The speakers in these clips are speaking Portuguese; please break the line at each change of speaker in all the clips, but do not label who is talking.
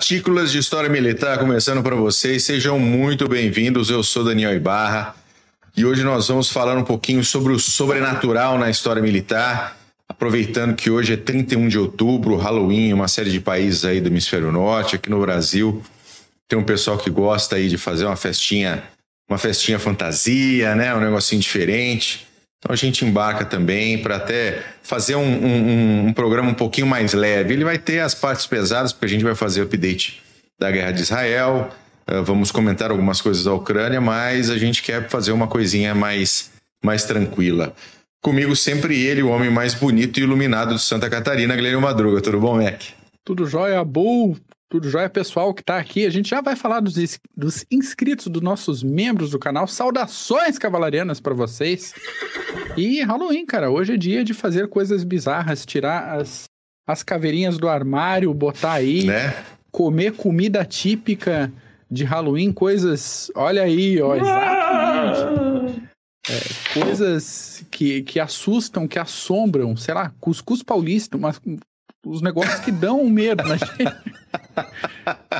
Partículas de História Militar começando para vocês. Sejam muito bem-vindos. Eu sou Daniel Ibarra e hoje nós vamos falar um pouquinho sobre o sobrenatural na história militar. Aproveitando que hoje é 31 de outubro, Halloween, uma série de países aí do hemisfério norte, aqui no Brasil. Tem um pessoal que gosta aí de fazer uma festinha, uma festinha fantasia, né? Um negocinho diferente. Então a gente embarca também para até fazer um, um, um, programa um pouquinho mais leve. Ele vai ter as partes pesadas, porque a gente vai fazer o update da guerra de Israel, uh, vamos comentar algumas coisas da Ucrânia, mas a gente quer fazer uma coisinha mais, mais tranquila. Comigo sempre ele, o homem mais bonito e iluminado de Santa Catarina, Guilherme Madruga. Tudo bom, Mac?
Tudo jóia, Bull. Tudo jóia, pessoal que está aqui. A gente já vai falar dos, dos inscritos, dos nossos membros do canal. Saudações cavalarianas para vocês. E Halloween, cara. Hoje é dia de fazer coisas bizarras, tirar as, as caveirinhas do armário, botar aí,
né?
comer comida típica de Halloween, coisas. Olha aí, ó, exatamente. É, coisas que, que assustam, que assombram, sei lá, cuscuz paulista, mas os negócios que dão medo na gente.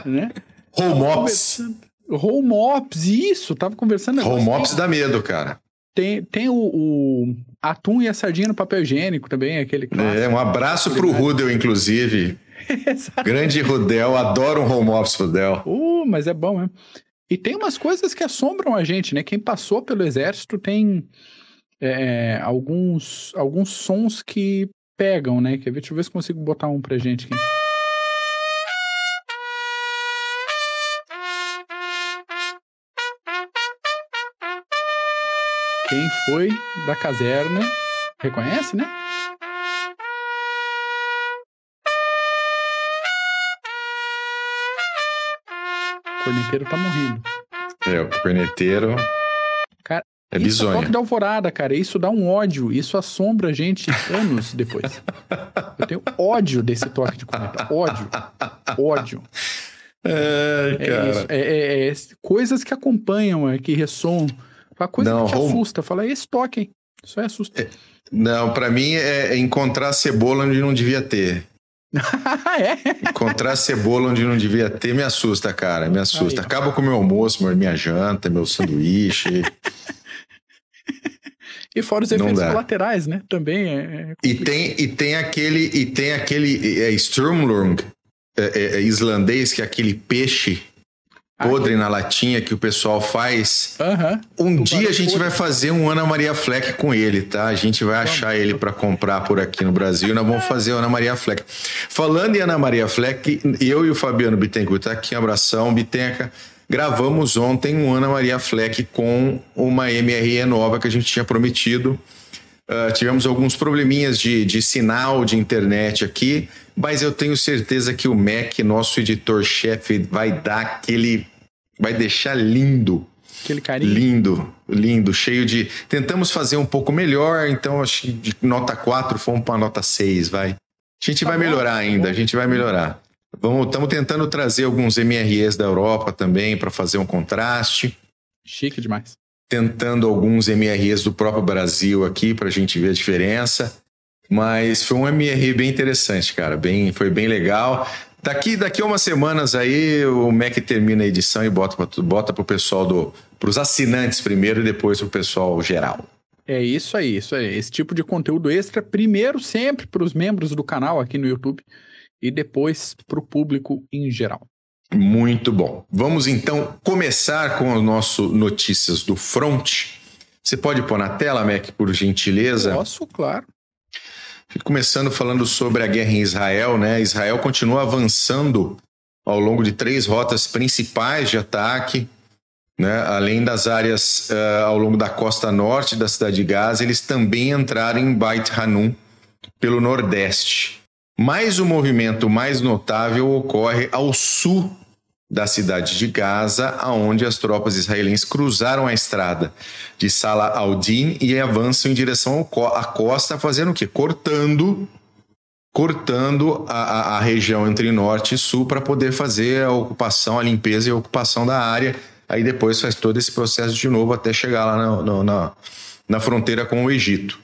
né? Home Ops.
Home Ops, isso, tava conversando.
Home Ops dá medo, cara.
Tem, tem o, o, atum e a sardinha no papel higiênico também, aquele
clássico. É, um abraço pro Rudel, inclusive. Grande Rudel, adoro um home office Rudel.
Uh, mas é bom, né? E tem umas coisas que assombram a gente, né? Quem passou pelo exército tem é, alguns, alguns sons que pegam, né? Quer ver? Deixa eu ver se consigo botar um pra gente aqui. Quem foi da caserna reconhece, né? O corneteiro tá morrendo.
É, o corneteiro.
É isso é toque da alvorada, cara. Isso dá um ódio. Isso assombra a gente anos depois. Eu tenho ódio desse toque de corneta. Ódio. Ódio.
É, cara.
É, é, é, coisas que acompanham, é, que ressoam. A coisa não, que te home... assusta. Fala, esse toque, hein? Isso. É,
não, para mim é encontrar cebola onde não devia ter. é? Encontrar cebola onde não devia ter me assusta, cara. Me assusta. Aí, Acaba com o meu almoço, minha janta, meu sanduíche.
E fora os efeitos colaterais, né? Também é.
é e, tem, e tem aquele. E tem aquele. É, Sturmlung é, é, é, islandês, que é aquele peixe podre na latinha que o pessoal faz.
Uhum.
Um dia a gente podre. vai fazer um Ana Maria Fleck com ele, tá? A gente vai achar ele para comprar por aqui no Brasil nós vamos fazer o Ana Maria Fleck. Falando em Ana Maria Fleck, eu e o Fabiano Bittencourt, tá aqui, um abração, Bitenca. Gravamos ontem um Ana Maria Fleck com uma MRE nova que a gente tinha prometido. Uh, tivemos alguns probleminhas de, de sinal de internet aqui, mas eu tenho certeza que o Mac, nosso editor-chefe, vai dar aquele. vai deixar lindo.
Aquele carinho.
Lindo, lindo, cheio de. Tentamos fazer um pouco melhor, então acho que de nota 4 fomos para nota 6, vai. A gente tá vai bom, melhorar tá ainda, a gente vai melhorar. Estamos tentando trazer alguns MREs da Europa também para fazer um contraste.
Chique demais
tentando alguns MREs do próprio Brasil aqui para a gente ver a diferença. Mas foi um MRE bem interessante, cara. Bem, foi bem legal. Daqui, daqui a umas semanas aí o Mac termina a edição e bota para bota o pessoal do. para os assinantes primeiro e depois para o pessoal geral.
É isso aí, isso aí. Esse tipo de conteúdo extra, primeiro sempre para os membros do canal aqui no YouTube e depois para o público em geral.
Muito bom. Vamos então começar com o nosso notícias do front. Você pode pôr na tela, Mac, por gentileza?
Posso, claro.
Começando falando sobre a guerra em Israel, né? Israel continua avançando ao longo de três rotas principais de ataque, né? Além das áreas uh, ao longo da costa norte da cidade de Gaza, eles também entraram em Beit Hanun pelo nordeste. Mas o movimento mais notável ocorre ao sul da cidade de Gaza, aonde as tropas israelenses cruzaram a estrada de Salah al-Din e avançam em direção à costa, fazendo o quê? Cortando cortando a, a, região entre norte e sul para poder fazer a ocupação, a limpeza e a ocupação da área. Aí depois faz todo esse processo de novo até chegar lá na, na, na fronteira com o Egito.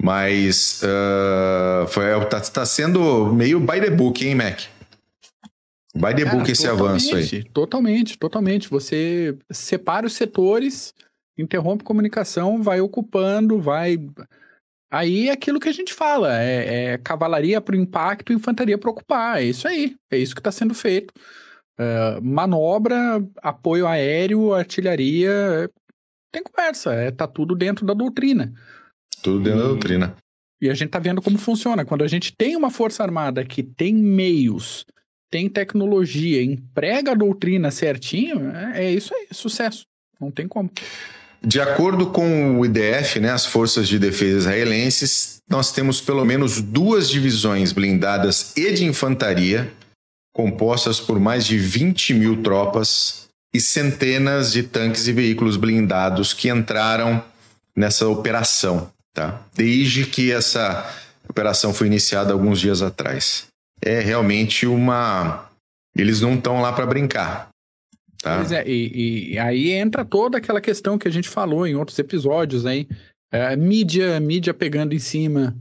Mas uh, foi, tá, tá sendo meio by the book, hein, Mac? Vai de book esse avanço aí.
Totalmente, totalmente. Você separa os setores, interrompe comunicação, vai ocupando, vai. Aí é aquilo que a gente fala: é, é cavalaria para o impacto, infantaria para ocupar. É isso aí. É isso que está sendo feito. É, manobra, apoio aéreo, artilharia. Tem conversa. É, tá tudo dentro da doutrina.
Tudo dentro da doutrina.
E a gente tá vendo como funciona. Quando a gente tem uma força armada que tem meios, tem tecnologia, emprega a doutrina certinho, é, é isso aí, sucesso. Não tem como.
De acordo com o IDF, né, as Forças de Defesa Israelenses, nós temos pelo menos duas divisões blindadas e de infantaria, compostas por mais de 20 mil tropas e centenas de tanques e veículos blindados que entraram nessa operação tá? Desde que essa operação foi iniciada alguns dias atrás. É realmente uma. Eles não estão lá para brincar. Tá?
Pois é, e, e, aí entra toda aquela questão que a gente falou em outros episódios aí. É, mídia, mídia pegando em cima,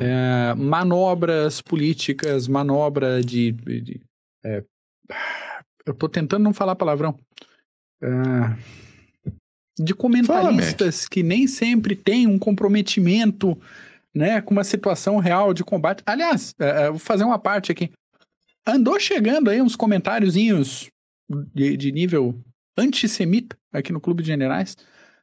é, manobras políticas, manobra de. de, de é, eu tô tentando não falar palavrão. É, de comentaristas Fala, que nem sempre têm um comprometimento né, com uma situação real de combate. Aliás, é, vou fazer uma parte aqui. Andou chegando aí uns comentáriozinhos de, de nível antissemita aqui no Clube de Generais.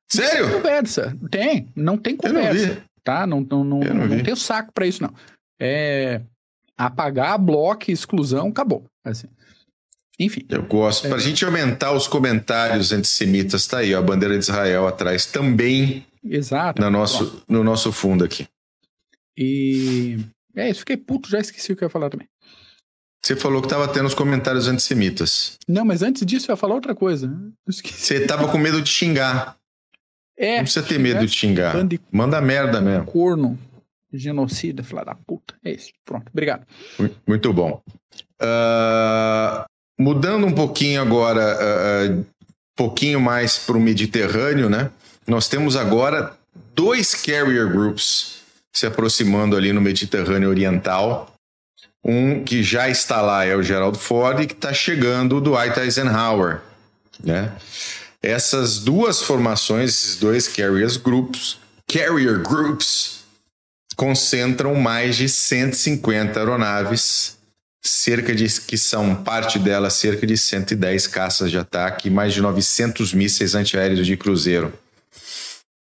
Sério?
Não tem conversa. Tem, não tem conversa. Não tá? Não, não, não, não, não tem o saco para isso, não. É apagar, bloco, exclusão, acabou. Assim. Enfim.
Eu gosto. É. Para a gente aumentar os comentários antissemitas, tá aí, ó, a bandeira de Israel atrás também.
Exato.
No nosso, no nosso fundo aqui.
E. É isso, fiquei puto, já esqueci o que eu ia falar também.
Você falou que estava tendo os comentários antissemitas.
Não, mas antes disso eu ia falar outra coisa.
Você estava com medo de xingar.
É.
Não precisa ter medo de xingar. Manda merda mesmo.
Corno, genocida, filha da puta. É isso. Pronto, obrigado.
Muito bom. Uh, Mudando um pouquinho agora, uh, uh, pouquinho mais para o Mediterrâneo, né? Nós temos agora dois carrier groups se aproximando ali no Mediterrâneo Oriental. Um que já está lá é o Gerald Ford e que está chegando o Dwight Eisenhower, né? Essas duas formações, esses dois carriers groups, carrier groups, concentram mais de 150 aeronaves cerca de que são parte delas cerca de 110 caças de ataque e mais de 900 mísseis antiaéreos de cruzeiro.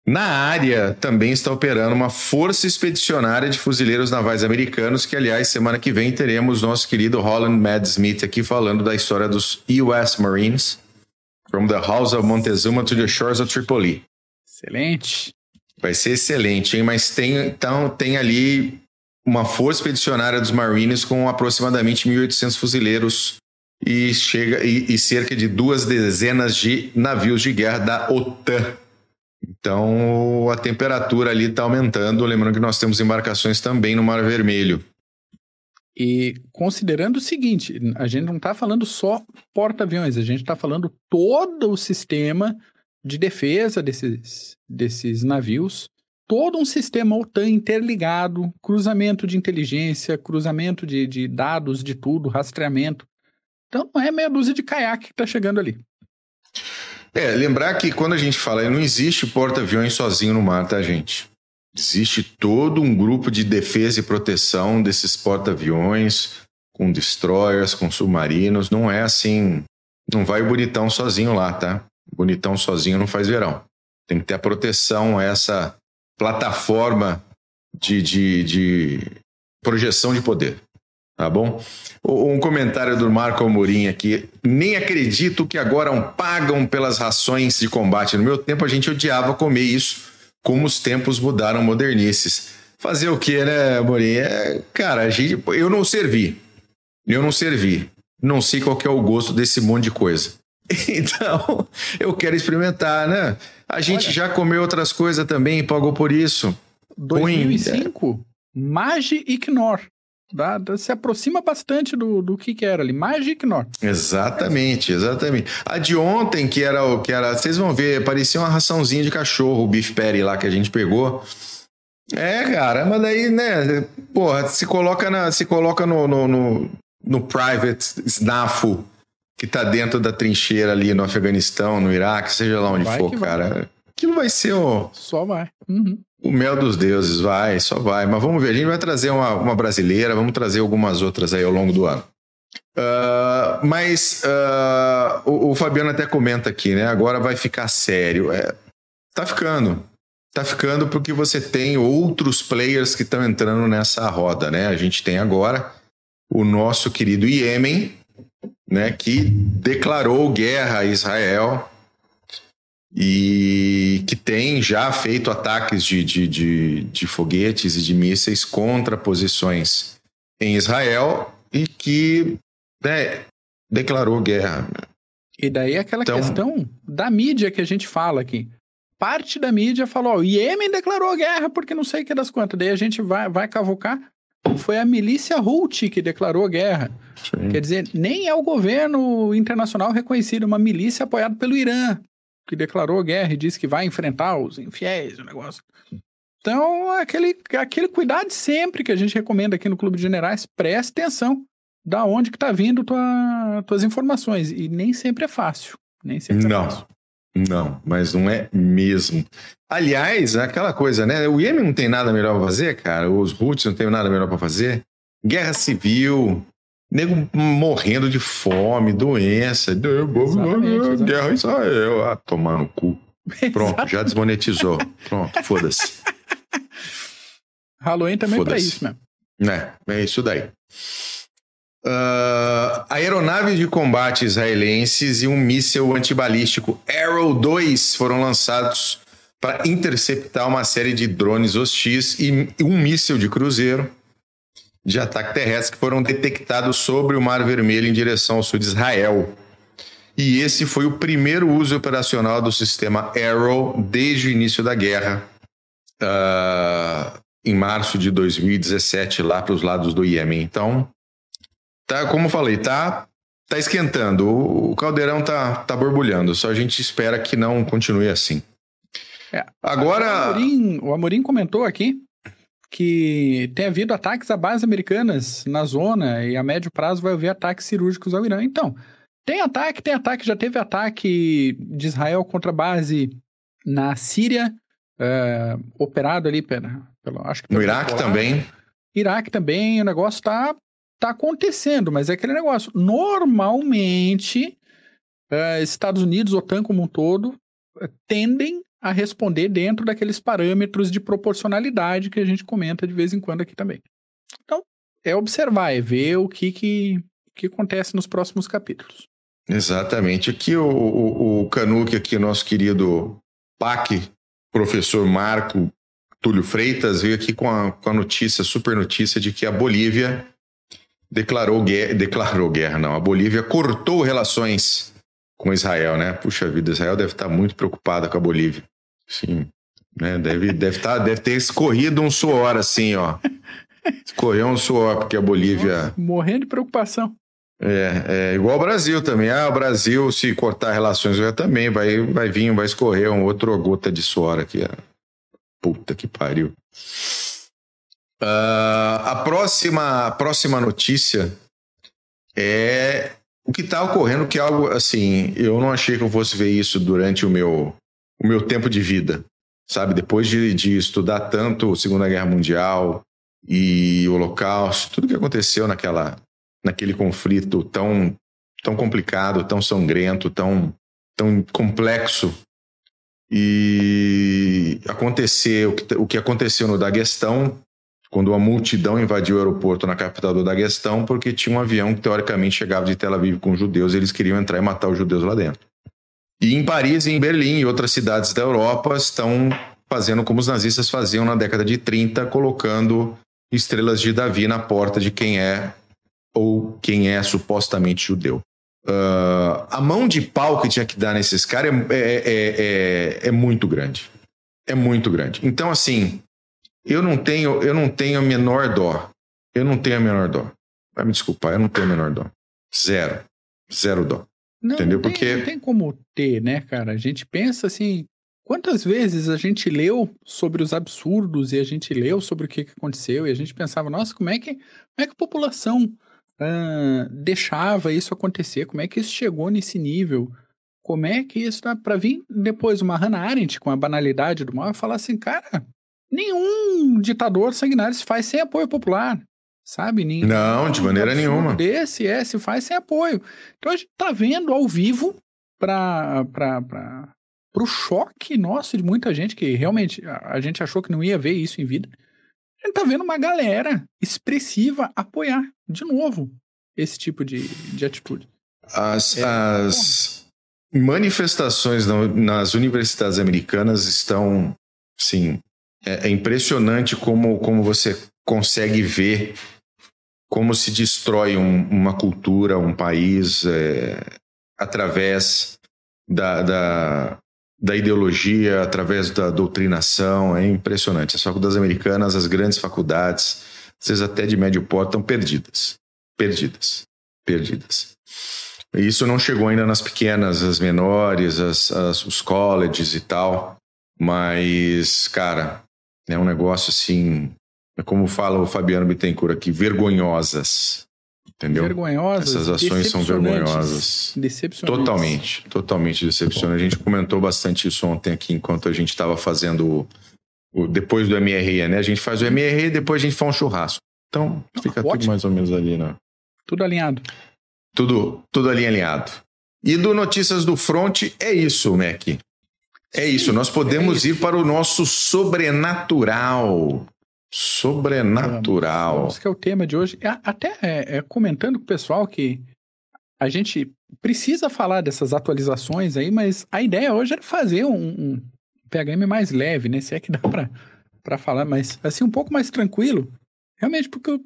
Na área também está operando uma força expedicionária de fuzileiros navais americanos, que aliás semana que vem teremos nosso querido Holland Mad Smith aqui falando da história dos US Marines, from the House of Montezuma to the shores of Tripoli.
Excelente.
Vai ser excelente, hein? Mas tem então tem ali uma força expedicionária dos Marines com aproximadamente 1.800 fuzileiros e, chega, e, e, cerca de duas dezenas de navios de guerra da OTAN. Então a temperatura ali está aumentando. Lembrando que nós temos embarcações também no Mar Vermelho.
E considerando o seguinte, a gente não está falando só porta-aviões, a gente está falando todo o sistema de defesa desses, desses navios todo um sistema OTAN interligado, cruzamento de inteligência, cruzamento de, de dados, de tudo, rastreamento. Então não é meia dúzia de caiaque que está chegando ali.
É, lembrar que quando a gente fala, não existe porta-aviões sozinho no mar, tá, gente? Existe todo um grupo de defesa e proteção desses porta-aviões, com destroyers, com submarinos. Não é assim. Não vai o bonitão sozinho lá, tá? bonitão sozinho não faz verão. Tem que ter a proteção, essa plataforma de, de, de projeção de poder. Tá bom? Um comentário do Marco Amorim aqui. Nem acredito que agora pagam pelas rações de combate. No meu tempo a gente odiava comer isso, como os tempos mudaram modernices. Fazer o que, né, Amorim? É, cara, a gente, eu não servi. Eu não servi. Não sei qual é o gosto desse monte de coisa. Então, eu quero experimentar, né? A gente Olha, já comeu outras coisas também e pagou por isso.
2005, Ruim. Magi. Dá, dá, se aproxima bastante do, do que, que era ali. Magi Ignore.
Exatamente, exatamente. A de ontem, que era o que era. Vocês vão ver, parecia uma raçãozinha de cachorro, o beef patty lá que a gente pegou. É, cara, mas daí, né? Porra, se coloca, na, se coloca no, no, no no private snafo que tá dentro da trincheira ali no Afeganistão, no Iraque, seja lá onde vai for, cara. Vai. Aquilo vai ser o.
Só vai. Uhum.
O mel dos deuses, vai, só vai. Mas vamos ver, a gente vai trazer uma, uma brasileira, vamos trazer algumas outras aí ao longo do ano. Uh, mas uh, o, o, Fabiano até comenta aqui, né? Agora vai ficar sério. É, tá ficando. Tá ficando porque você tem outros players que estão entrando nessa roda, né? A gente tem agora o nosso querido Iêmen, né? Que declarou guerra a Israel e que tem já feito ataques de, de, de, de foguetes e de mísseis contra posições em Israel e que né, declarou guerra.
E daí aquela então, questão da mídia que a gente fala aqui. Parte da mídia falou: o Iêmen declarou guerra porque não sei o que das quantas. Daí a gente vai, vai cavocar. Foi a milícia Houthi que declarou guerra. Sim. Quer dizer, nem é o governo internacional reconhecido, uma milícia apoiada pelo Irã, que declarou guerra e disse que vai enfrentar os infiéis, o negócio. Então, aquele, aquele cuidado sempre que a gente recomenda aqui no Clube de Generais, preste atenção da onde que tá vindo tua, tuas informações. E nem sempre é fácil. Nem sempre é
não,
fácil.
Não, mas não é mesmo. Aliás, aquela coisa, né? O Iêmen não tem nada melhor para fazer, cara. Os Houthis não tem nada melhor para fazer. Guerra civil, nego morrendo de fome, doença. Exatamente, Guerra Israel. Ah, tomar no cu. Pronto, já desmonetizou. Pronto, foda-se.
Halloween também é pra isso mesmo.
É, é isso daí. Uh, aeronaves de combate israelenses e um míssil antibalístico Arrow 2 foram lançados para interceptar uma série de drones hostis e um míssil de cruzeiro de ataque terrestre que foram detectados sobre o Mar Vermelho em direção ao sul de Israel. E esse foi o primeiro uso operacional do sistema Arrow desde o início da guerra, uh, em março de 2017, lá para os lados do Iêmen. Então, Tá, como falei, tá, tá esquentando. O, caldeirão tá, tá borbulhando. Só a gente espera que não continue assim.
É, Agora. O Amorim, o Amorim comentou aqui que tem havido ataques a bases americanas na zona e a médio prazo vai haver ataques cirúrgicos ao Irã. Então, tem ataque, tem ataque. Já teve ataque de Israel contra base na Síria, é, operado ali pela, pela acho que
no Iraque também.
Iraque também, o negócio tá tá acontecendo, mas é aquele negócio. Normalmente, é, Estados Unidos, OTAN como um todo, é, tendem a responder dentro daqueles parâmetros de proporcionalidade que a gente comenta de vez em quando aqui também. Então, é observar, é ver o que, que, que acontece nos próximos capítulos.
Exatamente. Aqui o, o, o Canuque, aqui, nosso querido PAC, professor Marco Túlio Freitas, veio aqui com a, com a notícia, super notícia, de que a Bolívia declarou guerra, declarou guerra, não. A Bolívia cortou relações com Israel, né? Puxa vida, Israel deve estar muito preocupada com a Bolívia. Sim, né? Deve, deve, estar, deve ter escorrido um suor assim, ó. Escorreu um suor, porque a Bolívia. Nossa,
morrendo de preocupação.
É, é igual o Brasil também. Ah, o Brasil, se cortar relações, também vai, vai vir, vai escorrer um outro gota de suor aqui. Puta que pariu. Uh, a próxima, a próxima notícia é o que está ocorrendo, que é algo assim, eu não achei que eu fosse ver isso durante o meu, o meu tempo de vida, sabe? Depois de, de estudar tanto Segunda Guerra Mundial e o Holocausto, tudo que aconteceu naquela, naquele conflito tão, tão complicado, tão sangrento, tão, tão complexo. E aconteceu o que, o que aconteceu no Daguestão quando uma multidão invadiu o aeroporto na capital do Daguestão porque tinha um avião que teoricamente chegava de Tel Aviv com judeus e eles queriam entrar e matar os judeus lá dentro. E em Paris, em Berlim e outras cidades da Europa estão fazendo como os nazistas faziam na década de 30, colocando estrelas de Davi na porta de quem é ou quem é supostamente judeu. Uh, a mão de pau que tinha que dar nesses caras é, é, é, é, é muito grande. É muito grande. Então, assim, eu não tenho, eu não tenho a menor dó. Eu não tenho a menor dó. Vai me desculpar, eu não tenho a menor dó. Zero. Zero dó.
Não,
Entendeu?
Não tem,
Porque
não tem como ter, né, cara? A gente pensa assim, quantas vezes a gente leu sobre os absurdos e a gente leu sobre o que aconteceu e a gente pensava, nossa, como é que, como é que a população deixava isso acontecer? Como é que isso chegou nesse nível? Como é que isso dá para vir depois uma Hannah Arendt com a banalidade do mal e falar assim, cara, nenhum ditador sanguinário se faz sem apoio popular, sabe?
Nenhum, não, de maneira nenhuma.
Desse é, se faz sem apoio. Então a gente tá vendo ao vivo para o choque nosso de muita gente que realmente a gente achou que não ia ver isso em vida. A gente tá vendo uma galera expressiva apoiar de novo esse tipo de, de atitude.
As, é, as, manifestações nas universidades americanas estão, sim, é, é, impressionante como, como você consegue ver como se destrói um, uma cultura, um país é, através da, da, da, ideologia, através da doutrinação. É impressionante. As faculdades americanas, as grandes faculdades, às vezes até de médio porte, estão perdidas. Perdidas. Perdidas. Isso não chegou ainda nas pequenas, as menores, as, as, os colleges e tal. Mas, cara, é um negócio assim. É como fala o Fabiano Bittencourt aqui, vergonhosas. Entendeu?
Vergonhosas.
Essas ações são vergonhosas.
Decepcionantes.
Totalmente, totalmente decepcionantes. A gente comentou bastante isso ontem aqui enquanto a gente estava fazendo o, o, depois do MRE, né? A gente faz o MRE e depois a gente faz um churrasco. Então, fica ah, tudo mais ou menos ali, né?
Tudo alinhado.
Tudo, tudo ali alinhado. E do Notícias do Front é isso, Mac. É Sim, isso. Nós podemos é isso. ir para o nosso sobrenatural. Sobrenatural.
Esse que é o tema de hoje. Até é, é, comentando com o pessoal que a gente precisa falar dessas atualizações aí, mas a ideia hoje era fazer um, um PHM mais leve, né? Se é que dá para falar, mas assim, um pouco mais tranquilo. Realmente, porque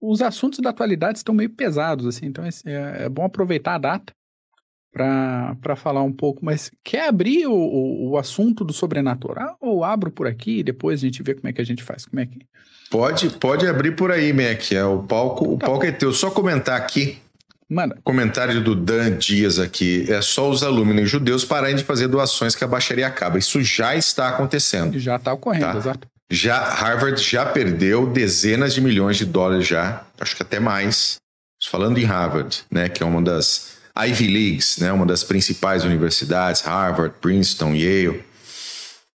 os assuntos da atualidade estão meio pesados, assim, então é, é bom aproveitar a data para falar um pouco. Mas quer abrir o, o, o, assunto do sobrenatural ou abro por aqui e depois a gente vê como é que a gente faz? Como é que...
Pode, pode abrir por aí, Mac. É, o palco, o tá palco é teu. Só comentar aqui.
Manda.
Comentário do Dan Dias aqui. É só os alunos judeus pararem de fazer doações que a baixaria acaba. Isso já está acontecendo.
Já está ocorrendo, tá? exato.
Já Harvard já perdeu dezenas de milhões de dólares já, acho que até mais. Falando em Harvard, né, que é uma das Ivy Leagues, né, uma das principais universidades, Harvard, Princeton, Yale.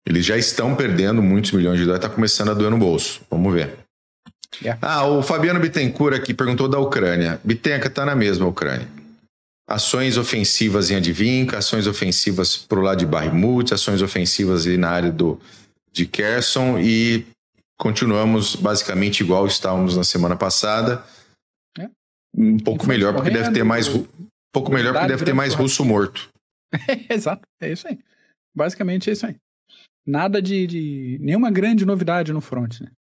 Eles já estão perdendo muitos milhões de dólares, está começando a doer no bolso. Vamos ver. Yeah. Ah, o Fabiano Bittencourt aqui perguntou da Ucrânia. Bitenca está na mesma Ucrânia. Ações ofensivas em Advinka, ações ofensivas para o lado de Bakhmut, ações ofensivas na área do de Kerson e continuamos basicamente igual estávamos na semana passada. É. Um pouco melhor porque deve ter mais um pouco melhor porque deve ter mais russo morto.
exato, é isso aí. Basicamente é isso aí. Nada de, de nenhuma grande novidade no front, né?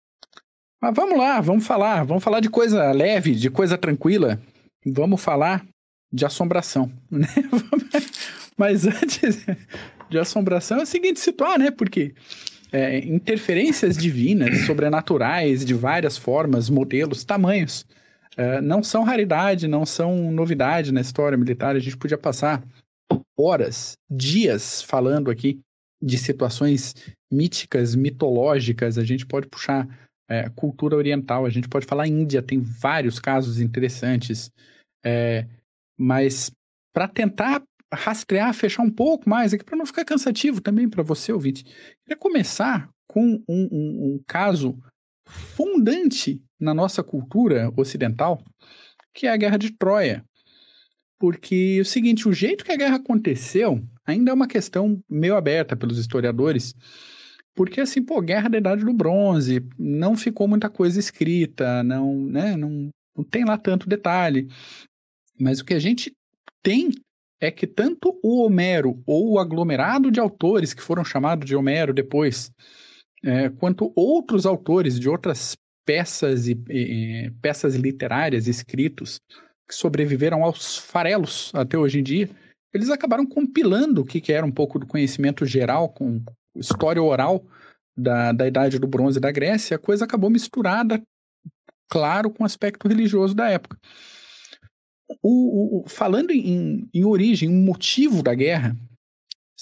Mas vamos lá, vamos falar, vamos falar de coisa leve, de coisa tranquila. Vamos falar de assombração, né? Mas antes de assombração é o seguinte situar, né? Porque é, interferências divinas, sobrenaturais, de várias formas, modelos, tamanhos. É, não são raridade, não são novidade na história militar. A gente podia passar horas, dias falando aqui de situações míticas, mitológicas. A gente pode puxar é, cultura oriental, a gente pode falar Índia, tem vários casos interessantes. É, mas para tentar rastrear, fechar um pouco mais aqui para não ficar cansativo também para você, ouvinte. Queria começar com um, um, um, caso fundante na nossa cultura ocidental, que é a Guerra de Troia. Porque é o seguinte, o jeito que a guerra aconteceu ainda é uma questão meio aberta pelos historiadores, porque assim, pô, Guerra da Idade do Bronze, não ficou muita coisa escrita, não, né, não, não tem lá tanto detalhe. Mas o que a gente tem é que tanto o Homero ou o aglomerado de autores que foram chamados de Homero depois, é, quanto outros autores de outras peças e, e, peças literárias, escritos, que sobreviveram aos farelos até hoje em dia, eles acabaram compilando o que, que era um pouco do conhecimento geral com história oral da, da Idade do Bronze da Grécia, a coisa acabou misturada, claro, com o aspecto religioso da época. O, o, falando em, em origem, um motivo da guerra,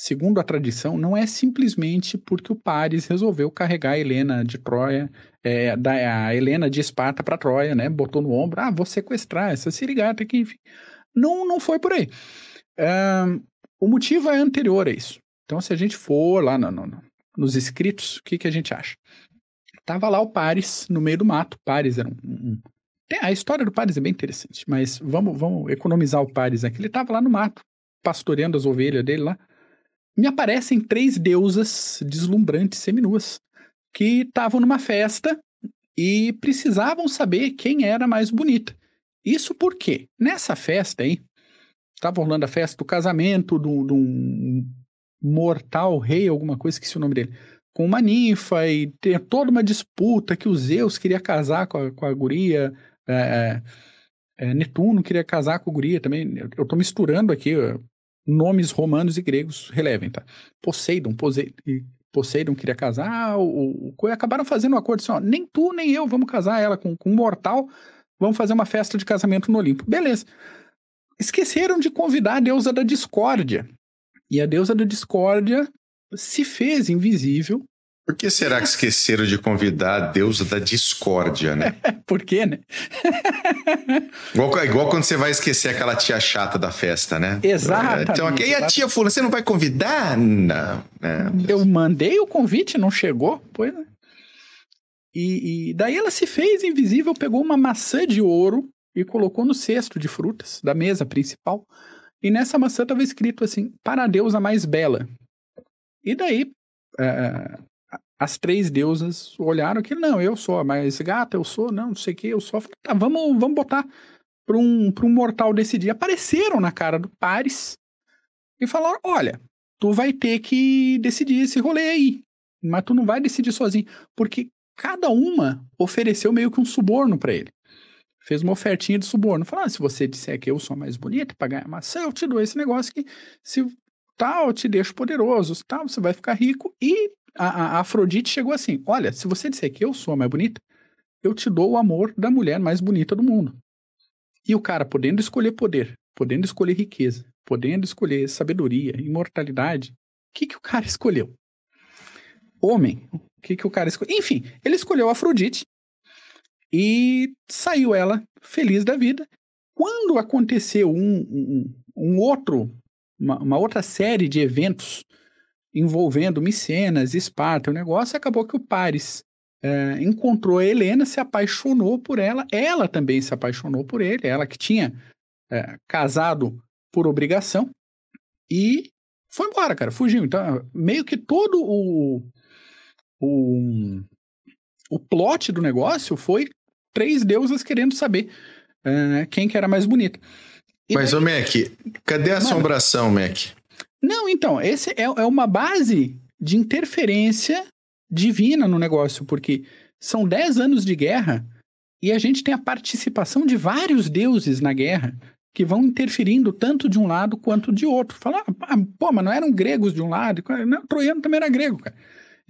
segundo a tradição, não é simplesmente porque o Paris resolveu carregar a Helena de Troia, é, da, a Helena de Esparta para Troia, né? Botou no ombro, ah, vou sequestrar essa sirigata aqui, enfim. Não, não foi por aí. O motivo é anterior a isso. Então, se a gente for lá no, no, nos escritos, o que, que a gente acha? Tava lá o Paris no meio do mato. Paris era um, um a história do Paris é bem interessante, mas vamos, vamos economizar o Paris aqui. Ele estava lá no mato, pastoreando as ovelhas dele lá me aparecem três deusas deslumbrantes seminuas que estavam numa festa e precisavam saber quem era mais bonita. Isso porque nessa festa aí, estava rolando a festa do casamento de um mortal rei, alguma coisa, esqueci o nome dele, com uma ninfa e tem toda uma disputa que o Zeus queria casar com a, com a guria, é, é, é Netuno queria casar com a guria também. Eu estou misturando aqui nomes romanos e gregos relevem, tá? Poseidon, Poseidon queria casar, o, o, acabaram fazendo um acordo assim, ó, nem tu nem eu vamos casar ela com, com um mortal, vamos fazer uma festa de casamento no Olimpo. Beleza. Esqueceram de convidar a deusa da discórdia. E a deusa da discórdia se fez invisível
por que será que esqueceram de convidar a deusa da discórdia, né?
Por quê, né?
igual, igual, quando você vai esquecer aquela tia chata da festa, né?
Exato.
Então, e a tia fulana, você não vai convidar? Não.
não. Eu mandei o convite, não chegou? Pois é. E, e daí ela se fez invisível, pegou uma maçã de ouro e colocou no cesto de frutas da mesa principal. E nessa maçã estava escrito assim: para a deusa mais bela. E daí, é, as três deusas olharam que não, eu sou, mas gata, eu sou, não, não sei o que, eu sou. Tá, vamos, vamos botar para um, um mortal decidir. Apareceram na cara do Paris e falaram: olha, tu vai ter que decidir esse rolê aí, mas tu não vai decidir sozinho, porque cada uma ofereceu meio que um suborno para ele. Fez uma ofertinha de suborno. Falou: ah, se você disser que eu sou mais bonita para ganhar maçã, eu te dou esse negócio que se tal, te deixo poderoso, tal, você vai ficar rico e a, a Afrodite chegou assim: Olha, se você disser que eu sou a mais bonita, eu te dou o amor da mulher mais bonita do mundo. E o cara, podendo escolher poder, podendo escolher riqueza, podendo escolher sabedoria, imortalidade, o que, que o cara escolheu? Homem. O que, que o cara escolheu? Enfim, ele escolheu a Afrodite e saiu ela feliz da vida. Quando aconteceu um, um, um outro, uma, uma outra série de eventos envolvendo Micenas, Esparta, o negócio, acabou que o Paris é, encontrou a Helena, se apaixonou por ela, ela também se apaixonou por ele, ela que tinha é, casado por obrigação, e foi embora, cara, fugiu. Então, meio que todo o, o, o plot do negócio foi três deusas querendo saber é, quem que era mais bonita.
Mas, daí... ô Mac, cadê a assombração, Mac?
Não, então, esse é, é uma base de interferência divina no negócio, porque são 10 anos de guerra e a gente tem a participação de vários deuses na guerra que vão interferindo tanto de um lado quanto de outro. Falar, ah, pô, mas não eram gregos de um lado, não, troiano também era grego, cara.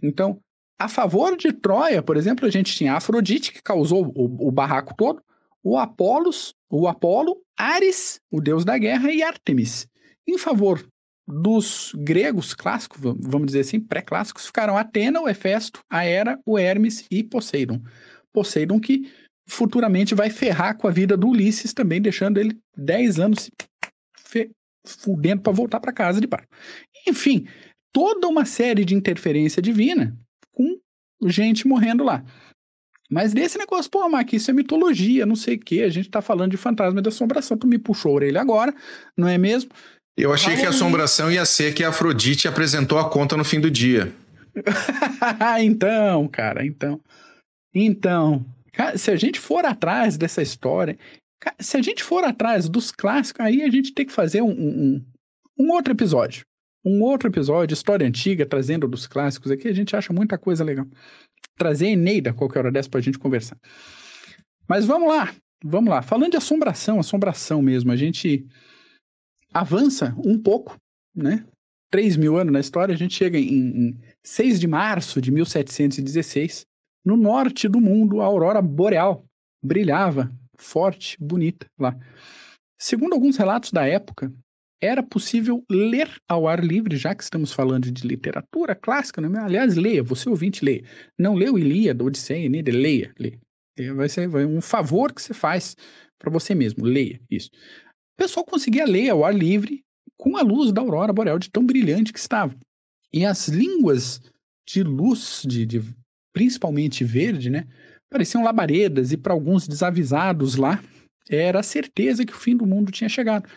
Então, a favor de Troia, por exemplo, a gente tinha Afrodite, que causou o, o barraco todo, o Apolos, o Apolo, Ares, o deus da guerra, e Ártemis. Em favor dos gregos clássicos, vamos dizer assim, pré-clássicos, ficaram Atena, o Hefesto, a Hera, o Hermes e Poseidon. Poseidon que futuramente vai ferrar com a vida do Ulisses também, deixando ele 10 anos fudendo para voltar para casa de barco. Enfim, toda uma série de interferência divina com gente morrendo lá. Mas desse negócio, pô, Mark, isso é mitologia, não sei o quê, a gente tá falando de fantasma da assombração, tu me puxou a orelha agora, não é mesmo?
Eu achei que a assombração ia ser que a Afrodite apresentou a conta no fim do dia.
então, cara, então. Então, se a gente for atrás dessa história, se a gente for atrás dos clássicos, aí a gente tem que fazer um, um, um outro episódio. Um outro episódio, história antiga, trazendo dos clássicos aqui, a gente acha muita coisa legal. Trazer a Eneida qualquer hora dessa pra gente conversar. Mas vamos lá, vamos lá. Falando de assombração, assombração mesmo, a gente avança um pouco, né? 3 mil anos na história, a gente chega em, em 6 de março de 1716. No norte do mundo, a aurora boreal brilhava forte, bonita lá. Segundo alguns relatos da época, era possível ler ao ar livre, já que estamos falando de literatura clássica, né? aliás, leia, você ouvinte, leia. Não leu Ilíada, Odisseia, Eneida, leia, leia. Vai ser um favor que você faz para você mesmo, leia isso. Pessoal conseguia ler ao ar livre com a luz da aurora boreal de tão brilhante que estava. E as línguas de luz, de, de principalmente verde, né, pareciam labaredas e para alguns desavisados lá era a certeza que o fim do mundo tinha chegado.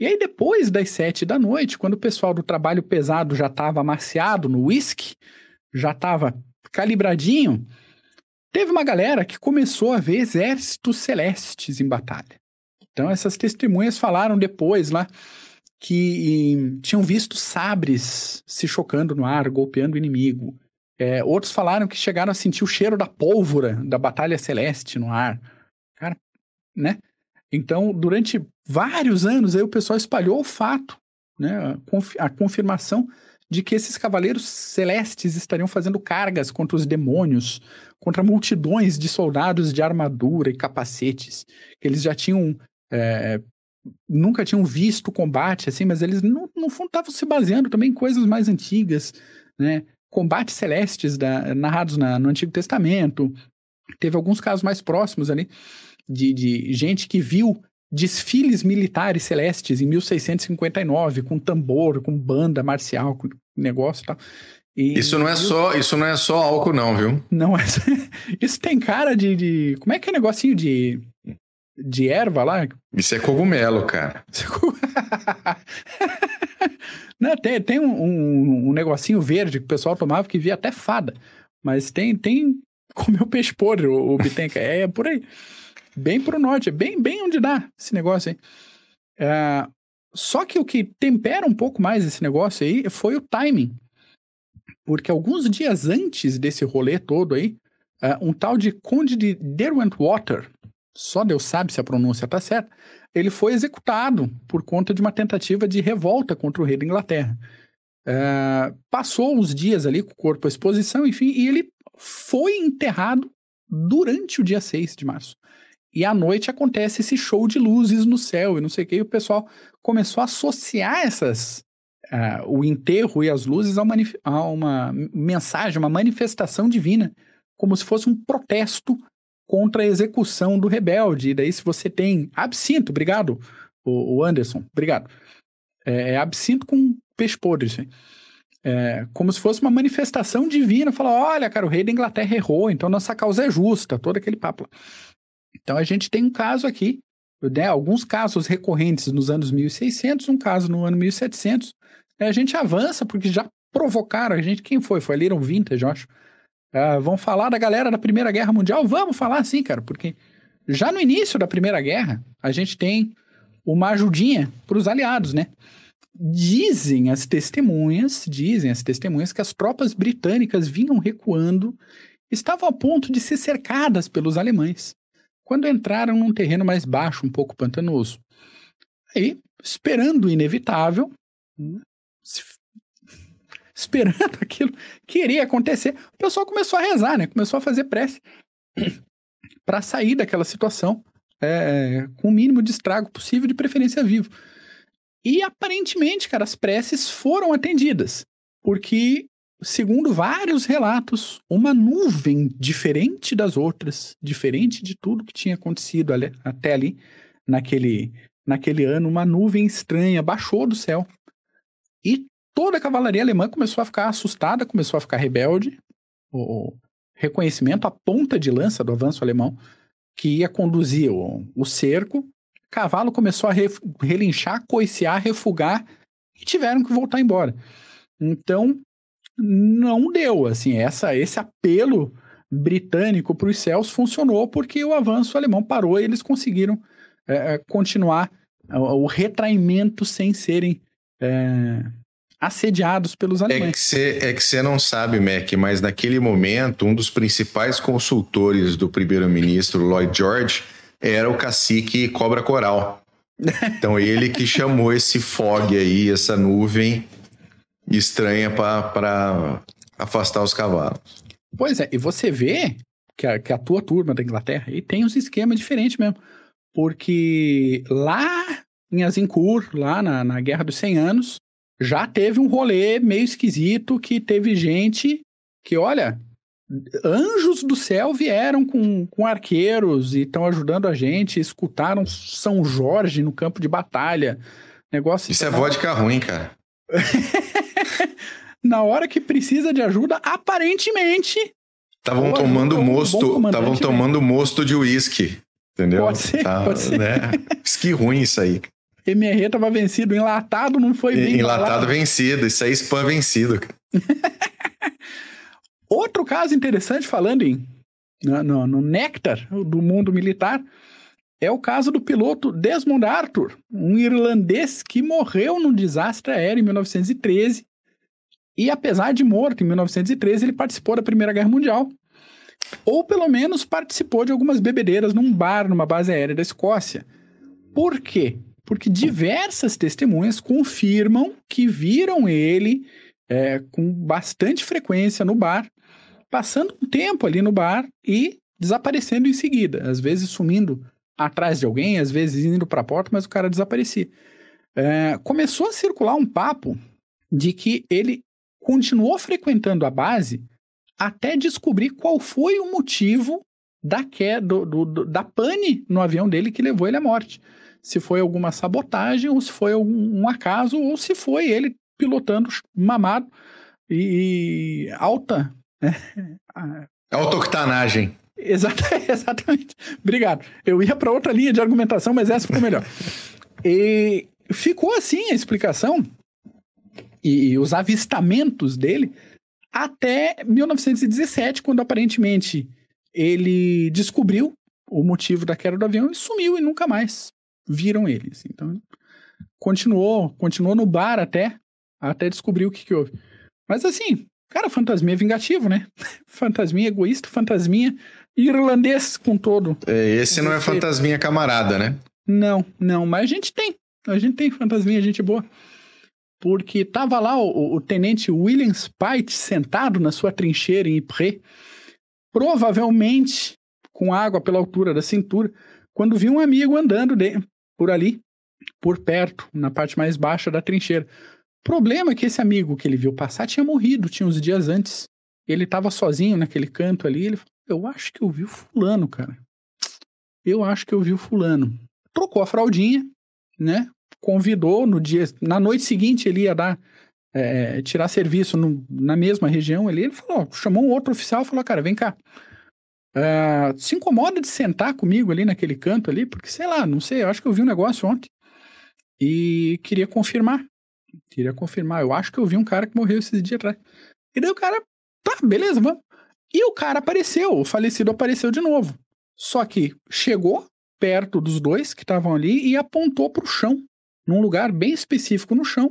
E aí, depois das sete da noite, quando o pessoal do trabalho pesado já estava amaciado no whisky, já estava calibradinho, teve uma galera que começou a ver exércitos celestes em batalha. Então, essas testemunhas falaram depois lá que tinham visto sabres se chocando no ar, golpeando o inimigo. É, outros falaram que chegaram a sentir o cheiro da pólvora da batalha celeste no ar. Cara, né? Então, durante vários anos, aí o pessoal espalhou o fato, né, a confirmação de que esses cavaleiros celestes estariam fazendo cargas contra os demônios, contra multidões de soldados de armadura e capacetes, que eles já tinham é, nunca tinham visto combate assim, mas eles no, no fundo estavam se baseando também em coisas mais antigas, né? Combates celestes da, narrados na, no Antigo Testamento. Teve alguns casos mais próximos ali de, de gente que viu desfiles militares celestes em 1659, com tambor, com banda marcial, com negócio e tal. E,
isso não é só, isso não é só álcool não, viu?
Não é. Isso tem cara de, de como é que é negocinho de de erva lá?
Isso é cogumelo, cara.
É não, tem tem um, um, um, negocinho verde que o pessoal tomava que via até fada. Mas tem, tem comeu peixe podre, o, o Bitenca. é, é por aí bem pro norte, é bem, bem onde dá esse negócio aí. É, só que o que tempera um pouco mais esse negócio aí foi o timing. Porque alguns dias antes desse rolê todo aí, é, um tal de Conde de Derwentwater, só Deus sabe se a pronúncia está certa, ele foi executado por conta de uma tentativa de revolta contra o rei da Inglaterra. É, passou uns dias ali com o corpo à exposição, enfim, e ele foi enterrado durante o dia 6 de março. E à noite acontece esse show de luzes no céu e não sei o que, e o pessoal começou a associar essas, uh, o enterro e as luzes a uma, a uma mensagem, uma manifestação divina, como se fosse um protesto contra a execução do rebelde. E daí, se você tem absinto, obrigado, o, Anderson, obrigado. É, é absinto com peixe podre. É, como se fosse uma manifestação divina, falar, olha, cara, o rei da Inglaterra errou, então nossa causa é justa, todo aquele papo. Então a gente tem um caso aqui, né, alguns casos recorrentes nos anos 1600, um caso no ano 1700. Né, a gente avança porque já provocaram a gente. Quem foi? Foi Little Vintage, eu acho. Uh, vão falar da galera da Primeira Guerra Mundial? Vamos falar sim, cara, porque já no início da Primeira Guerra, a gente tem uma ajudinha para os aliados, né? Dizem as testemunhas, dizem as testemunhas que as tropas britânicas vinham recuando, estavam a ponto de ser cercadas pelos alemães quando entraram num terreno mais baixo, um pouco pantanoso. Aí, esperando o inevitável, né, esperando aquilo que iria acontecer, o pessoal começou a rezar, né? Começou a fazer prece para sair daquela situação é, com o mínimo de estrago possível, de preferência vivo. E aparentemente, cara, as preces foram atendidas, porque segundo vários relatos, uma nuvem diferente das outras, diferente de tudo que tinha acontecido ali, até ali, naquele, naquele ano, uma nuvem estranha baixou do céu. E toda a cavalaria alemã começou a ficar assustada, começou a ficar rebelde. O reconhecimento, a ponta de lança do avanço alemão, que ia conduzir o, o cerco. Cavalo começou a re, relinchar, coicear, refugar e tiveram que voltar embora. Então, não deu. Assim, essa, esse apelo britânico para os céus funcionou porque o avanço alemão parou e eles conseguiram é continuar o, o, retraimento sem serem é, assediados pelos alemães.
É que você é não sabe, Mac, mas naquele momento um dos principais consultores do primeiro-ministro Lloyd George era o cacique Cobra Coral. Então ele que chamou esse fog aí, essa nuvem estranha para afastar os cavalos.
Pois é, e você vê que a, que a tua turma da Inglaterra aí tem uns esquemas diferentes mesmo. Porque lá em Azincourt, lá na, na Guerra dos 100 Anos, já teve um rolê meio esquisito que teve gente que, olha, anjos do céu vieram com, com arqueiros e estão ajudando a gente, escutaram São Jorge no campo de batalha. Negócio
Isso é vodka ruim, cara.
Na hora que precisa de ajuda, aparentemente.
Estavam tomando mosto, estavam tomando mosto de uísque. Entendeu?
Pode ser, tá, pode ser. Né?
Que ruim isso aí.
MR estava vencido, enlatado não foi bem.
Enlatado vencido, isso aí spam vencido.
Outro caso interessante, falando em no, no, no néctar do mundo militar, é o caso do piloto Desmond Arthur, um irlandês que morreu num desastre aéreo em 1913. E apesar de morto em 1913, ele participou da Primeira Guerra Mundial. Ou pelo menos participou de algumas bebedeiras num bar numa base aérea da Escócia. Por quê? Porque diversas testemunhas confirmam que viram ele é, com bastante frequência no bar, passando um tempo ali no bar e desaparecendo em seguida, às vezes sumindo atrás de alguém, às vezes indo para a porta, mas o cara desaparecia. É, começou a circular um papo de que ele continuou frequentando a base até descobrir qual foi o motivo da queda, do, do, da pane no avião dele que levou ele à morte. Se foi alguma sabotagem, ou se foi um, um acaso, ou se foi ele pilotando mamado e, e alta. Né?
Autoctanagem.
exatamente. Obrigado. Eu ia para outra linha de argumentação, mas essa ficou melhor. e ficou assim a explicação e, e os avistamentos dele até 1917, quando aparentemente ele descobriu o motivo da queda do avião e sumiu e nunca mais viram eles. Então, continuou, continuou no bar até até descobrir o que, que houve. Mas assim, cara, fantasminha vingativo, né? fantasminha egoísta, fantasminha irlandês com todo.
É, esse não é fantasminha camarada, né?
Não, não, mas a gente tem. A gente tem fantasminha, gente boa. Porque tava lá o, o tenente William Spite sentado na sua trincheira em Ypres, provavelmente com água pela altura da cintura, quando viu um amigo andando de, por ali, por perto, na parte mais baixa da trincheira. Problema é que esse amigo que ele viu passar tinha morrido, tinha uns dias antes. Ele estava sozinho naquele canto ali, ele falou, eu acho que eu vi o fulano, cara. Eu acho que eu vi o fulano. Trocou a fraldinha, né? Convidou no dia, na noite seguinte ele ia dar é, tirar serviço no, na mesma região ali. Ele falou, chamou um outro oficial, falou, cara, vem cá. Uh, se incomoda de sentar comigo ali naquele canto ali, porque sei lá, não sei, eu acho que eu vi um negócio ontem e queria confirmar. Queria confirmar. Eu acho que eu vi um cara que morreu esses dias atrás. E daí o cara, tá, beleza, vamos. E o cara apareceu, o falecido apareceu de novo. Só que chegou perto dos dois que estavam ali e apontou para o chão, num lugar bem específico no chão.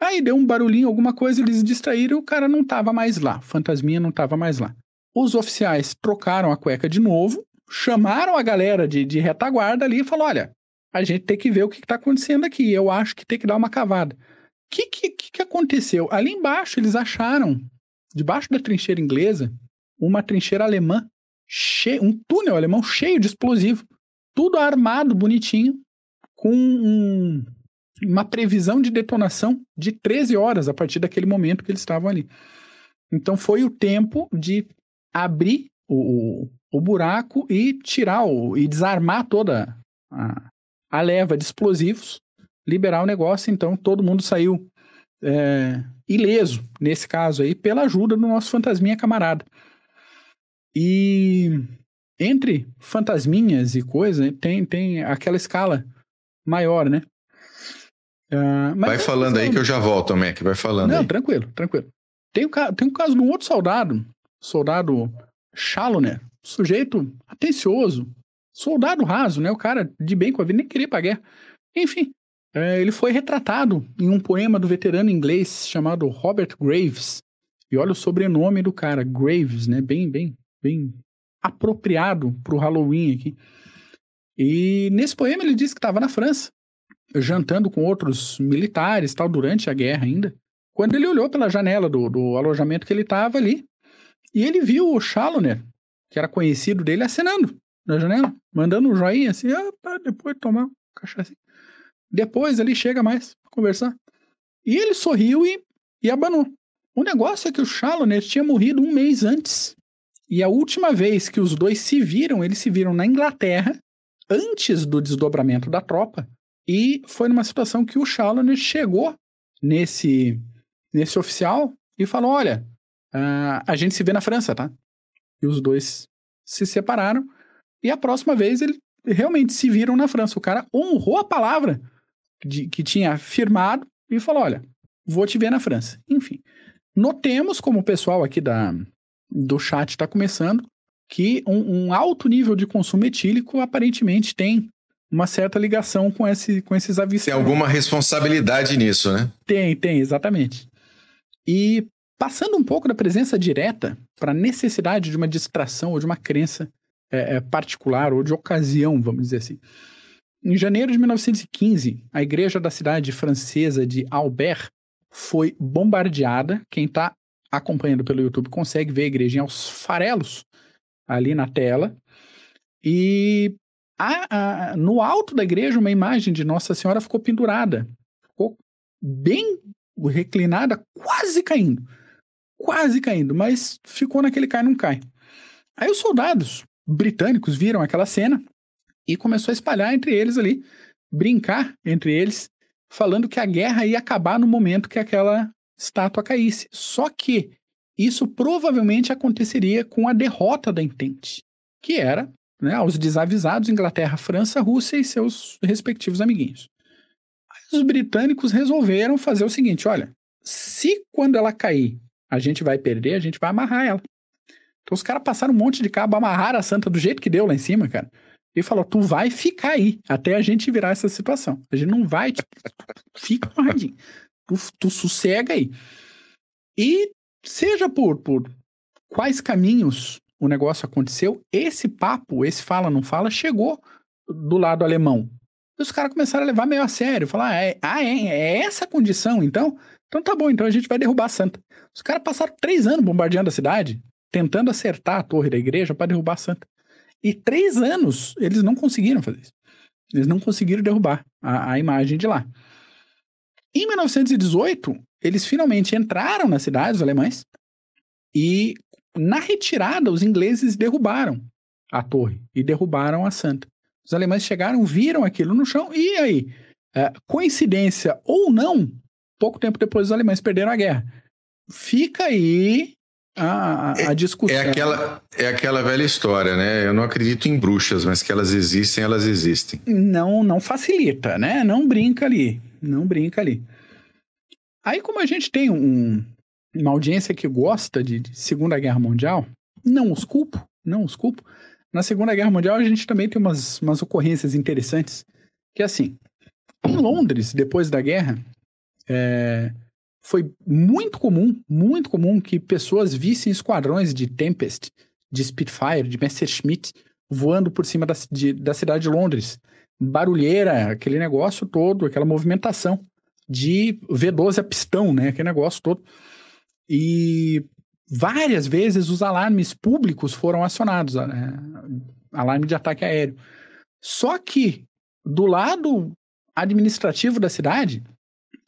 Aí deu um barulhinho, alguma coisa, eles distraíram e o cara não estava mais lá. Fantasminha não estava mais lá. Os oficiais trocaram a cueca de novo, chamaram a galera de, de retaguarda ali e falaram: olha, a gente tem que ver o que está acontecendo aqui. Eu acho que tem que dar uma cavada. O que, que, que aconteceu? Ali embaixo eles acharam, debaixo da trincheira inglesa, uma trincheira alemã, um túnel alemão cheio de explosivo, tudo armado bonitinho, com um, uma previsão de detonação de 13 horas a partir daquele momento que eles estavam ali. Então foi o tempo de abrir o, o buraco e tirar o, e desarmar toda a, a leva de explosivos, liberar o negócio. Então todo mundo saiu é, ileso, nesse caso aí, pela ajuda do nosso fantasminha camarada. E entre fantasminhas e coisa, tem, tem aquela escala maior, né?
Uh, vai falando aí que eu já volto, Mac, vai falando
Não,
aí.
tranquilo, tranquilo. Tem, tem um caso de um outro soldado, soldado Chaloner, sujeito atencioso, soldado raso, né? O cara de bem com a vida, nem queria pra guerra. Enfim, é, ele foi retratado em um poema do veterano inglês chamado Robert Graves. E olha o sobrenome do cara, Graves, né? Bem, bem bem apropriado para o Halloween aqui. E nesse poema ele diz que estava na França, jantando com outros militares, tal, durante a guerra ainda. Quando ele olhou pela janela do, do alojamento que ele estava ali, e ele viu o Chaloner, que era conhecido dele, acenando na janela, mandando um joinha assim, ah, depois tomar um cachaça. Depois ele chega mais conversar. E ele sorriu e, e abanou. O negócio é que o Chaloner tinha morrido um mês antes. E a última vez que os dois se viram, eles se viram na Inglaterra, antes do desdobramento da tropa. E foi numa situação que o Chaloner chegou nesse, nesse oficial e falou: Olha, uh, a gente se vê na França, tá? E os dois se separaram. E a próxima vez eles realmente se viram na França. O cara honrou a palavra de, que tinha firmado e falou: Olha, vou te ver na França. Enfim. Notemos, como o pessoal aqui da, do chat está começando, que um, um, alto nível de consumo etílico aparentemente tem uma certa ligação com, esse, com esses avistamentos.
Tem alguma responsabilidade nisso, né?
Tem, tem, exatamente. E passando um pouco da presença direta para a necessidade de uma distração ou de uma crença é, é, particular ou de ocasião, vamos dizer assim. Em janeiro de 1915, a igreja da cidade francesa de Albert foi bombardeada. Quem está acompanhando pelo YouTube consegue ver a igreja aos farelos ali na tela. E a, a, no alto da igreja, uma imagem de Nossa Senhora ficou pendurada. Ficou bem reclinada, quase caindo. Quase caindo, mas ficou naquele cai não cai. Aí os soldados britânicos viram aquela cena e começou a espalhar entre eles ali, brincar entre eles, falando que a guerra ia acabar no momento que aquela estátua caísse. Só que isso provavelmente aconteceria com a derrota da Entente, que era né, aos desavisados Inglaterra, França, Rússia e seus respectivos amiguinhos. Os britânicos resolveram fazer o seguinte: olha, se quando ela cair a gente vai perder, a gente vai amarrar ela. Então os caras passaram um monte de cabo, amarraram a santa do jeito que deu lá em cima, cara. Ele falou: tu vai ficar aí até a gente virar essa situação. A gente não vai, tipo, fica amarradinho. Tu, tu sossega aí. E seja por, por quais caminhos o negócio aconteceu, esse papo, esse fala não fala, chegou do lado alemão. E os caras começaram a levar meio a sério, falar: ah, é, ah, é, é essa condição, então? Então tá bom, então a gente vai derrubar a santa. Os caras passaram três anos bombardeando a cidade, tentando acertar a torre da igreja para derrubar a santa. E três anos eles não conseguiram fazer isso. Eles não conseguiram derrubar a, a imagem de lá. Em 1918, eles finalmente entraram na cidade, os alemães, e na retirada, os ingleses derrubaram a torre e derrubaram a santa. Os alemães chegaram, viram aquilo no chão, e aí? É, coincidência ou não, pouco tempo depois os alemães perderam a guerra. Fica aí a, a, discussão.
É aquela, é aquela velha história, né? Eu não acredito em bruxas, mas que elas existem, elas existem.
Não, não facilita, né? Não brinca ali. Não brinca ali. Aí, como a gente tem um, uma audiência que gosta de, de Segunda Guerra Mundial, não os culpo, não os culpo. Na Segunda Guerra Mundial, a gente também tem umas, umas ocorrências interessantes. Que é assim, em Londres, depois da guerra, é, foi muito comum, muito comum que pessoas vissem esquadrões de Tempest, de Spitfire, de Messerschmitt voando por cima da, de, da cidade de Londres. Barulheira, aquele negócio todo, aquela movimentação de V12 a pistão, né? Aquele negócio todo. E várias vezes os alarmes públicos foram acionados, né? alarme de ataque aéreo. Só que do lado administrativo da cidade,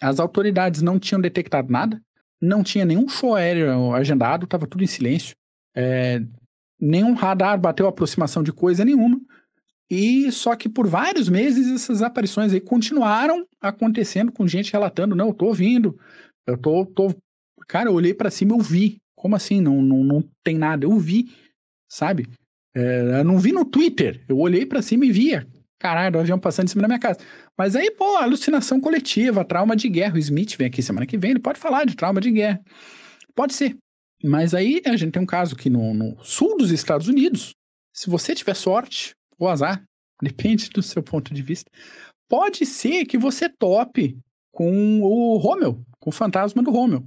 as autoridades não tinham detectado nada, não tinha nenhum show aéreo agendado, estava tudo em silêncio. É, nenhum radar bateu aproximação de coisa nenhuma. E só que por vários meses essas aparições aí continuaram acontecendo com gente relatando, não, eu tô ouvindo, eu tô, tô... cara, eu olhei para cima, eu vi. Como assim? Não, não, não tem nada. Eu vi, sabe? É, eu não vi no Twitter. Eu olhei para cima e via caralho, o avião passando em cima da minha casa. Mas aí, pô, alucinação coletiva, trauma de guerra. O Smith vem aqui semana que vem, ele pode falar de trauma de guerra. Pode ser. Mas aí a gente tem um caso que no, no sul dos Estados Unidos, se você tiver sorte ou azar, depende do seu ponto de vista, pode ser que você tope com o Rommel, com o fantasma do Rommel.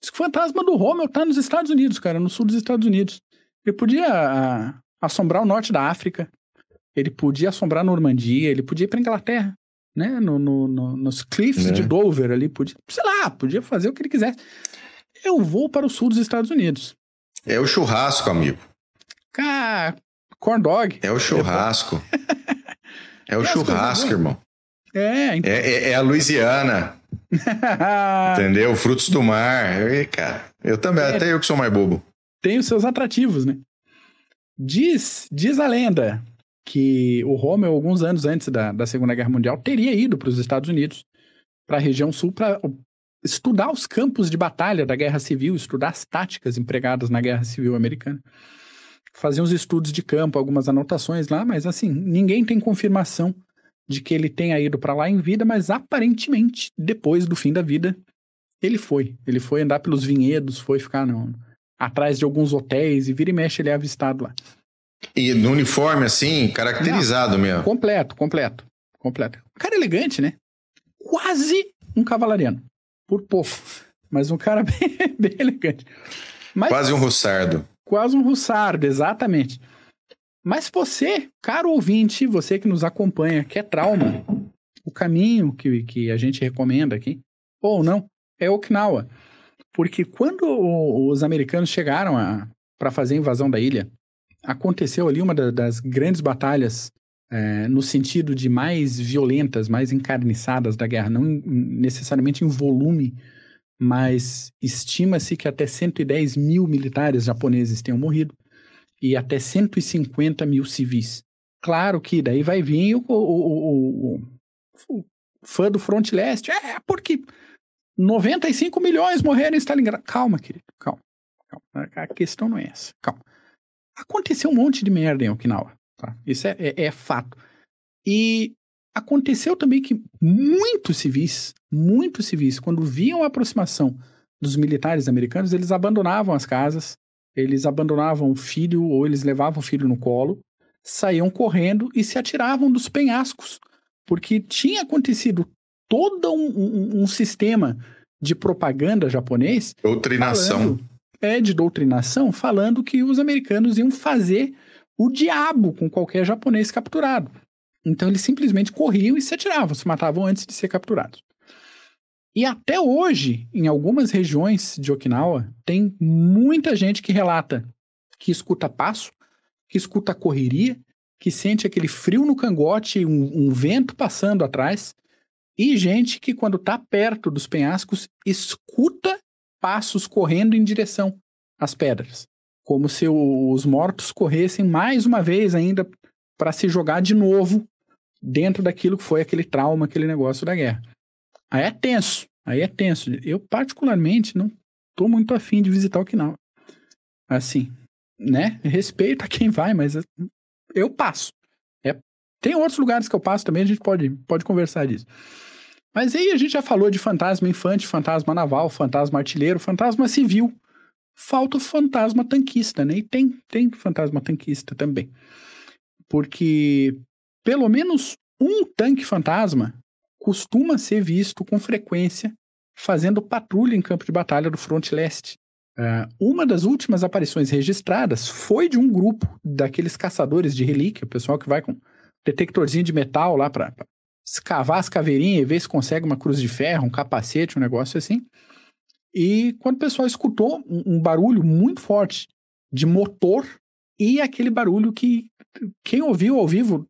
Diz que o fantasma do Rommel tá nos Estados Unidos, cara, no sul dos Estados Unidos. Ele podia ah, assombrar o norte da África, ele podia assombrar a Normandia, ele podia ir para Inglaterra, né? No, no, no, nos cliffs é. de Dover ali, podia, sei lá, podia fazer o que ele quisesse. Eu vou para o sul dos Estados Unidos.
É o churrasco, amigo.
Cara, corn dog.
É o churrasco. é o churrasco, irmão.
É,
então... é, é, é a Louisiana. Entendeu? Frutos do mar. E, cara, eu também, é, até eu que sou mais bobo.
Tem os seus atrativos, né? Diz, diz a lenda que o Rommel, alguns anos antes da, da Segunda Guerra Mundial, teria ido para os Estados Unidos, para a região sul, para estudar os campos de batalha da Guerra Civil, estudar as táticas empregadas na Guerra Civil Americana. Fazer uns estudos de campo, algumas anotações lá, mas assim, ninguém tem confirmação de que ele tenha ido para lá em vida, mas aparentemente, depois do fim da vida, ele foi. Ele foi andar pelos vinhedos, foi ficar atrás de alguns hotéis e vira e mexe ele é avistado lá.
E no uniforme, assim, caracterizado Não, mesmo.
Completo, completo, completo. Um cara elegante, né? Quase um cavalariano. Por pouco. Mas um cara bem, bem elegante.
Mas, quase um russardo.
Quase um russardo, exatamente. Mas você, caro ouvinte, você que nos acompanha, que é trauma, o caminho que, que a gente recomenda aqui, ou não, é Okinawa. Porque quando os americanos chegaram para fazer a invasão da ilha, aconteceu ali uma da, das grandes batalhas é, no sentido de mais violentas, mais encarniçadas da guerra, não necessariamente em volume, mas estima-se que até 110 mil militares japoneses tenham morrido e até 150 mil civis. Claro que daí vai vir o, o, o, o fã do Front Leste, é porque 95 milhões morreram em Stalingrado. Calma, querido, calma, calma. A questão não é essa, calma. Aconteceu um monte de merda em Okinawa. Tá? Isso é, é, é fato. E aconteceu também que muitos civis, muitos civis, quando viam a aproximação dos militares americanos, eles abandonavam as casas, eles abandonavam o filho ou eles levavam o filho no colo, saíam correndo e se atiravam dos penhascos, porque tinha acontecido todo um, um, um sistema de propaganda japonês.
Doutrinação.
Falando, é de doutrinação, falando que os americanos iam fazer o diabo com qualquer japonês capturado. Então eles simplesmente corriam e se atiravam, se matavam antes de ser capturados. E até hoje, em algumas regiões de Okinawa, tem muita gente que relata que escuta passo, que escuta correria, que sente aquele frio no cangote, um, um vento passando atrás, e gente que, quando está perto dos penhascos, escuta passos correndo em direção às pedras, como se os mortos corressem mais uma vez ainda para se jogar de novo dentro daquilo que foi aquele trauma, aquele negócio da guerra. Aí é tenso, aí é tenso. Eu, particularmente, não estou muito afim de visitar Okinawa. Assim, né? Respeito a quem vai, mas eu passo. É, tem outros lugares que eu passo também, a gente pode, pode conversar disso. Mas aí a gente já falou de fantasma infante, fantasma naval, fantasma artilheiro, fantasma civil. Falta o fantasma tanquista, né? E tem, tem fantasma tanquista também. Porque pelo menos um tanque fantasma costuma ser visto com frequência fazendo patrulha em campo de batalha do fronte leste. Uh, uma das últimas aparições registradas foi de um grupo daqueles caçadores de relíquia, o pessoal que vai com detectorzinho de metal lá para escavar as caveirinhas e ver se consegue uma cruz de ferro, um capacete, um negócio assim. E quando o pessoal escutou um, um barulho muito forte de motor e aquele barulho que quem ouviu ao vivo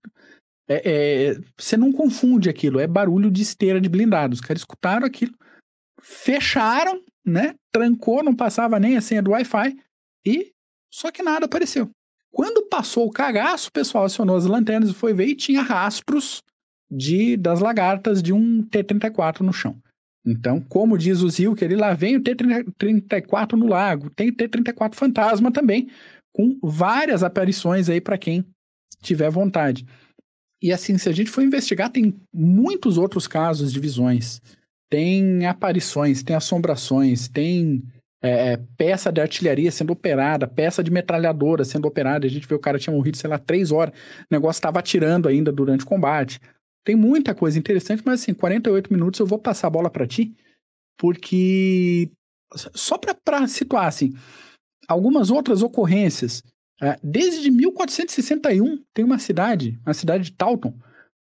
é, é, você não confunde aquilo, é barulho de esteira de blindado. Os caras escutaram aquilo, fecharam, né? Trancou, não passava nem a senha do Wi-Fi e só que nada apareceu. Quando passou o cagaço, o pessoal acionou as lanternas e foi ver e tinha rastros de das lagartas de um T-34 no chão. Então, como diz o Zil, que ele lá vem o T-34 no lago, tem o T-34 fantasma também, com várias aparições aí para quem tiver vontade. E assim, se a gente for investigar, tem muitos outros casos de visões. Tem aparições, tem assombrações, tem é, é peça de artilharia sendo operada, peça de metralhadora sendo operada. A gente vê o cara tinha morrido, sei lá, três horas. O negócio estava atirando ainda durante o combate. Tem muita coisa interessante, mas assim, 48 minutos eu vou passar a bola para ti, porque só para situar assim, algumas outras ocorrências. É, desde 1461 tem uma cidade, a cidade de Taunton,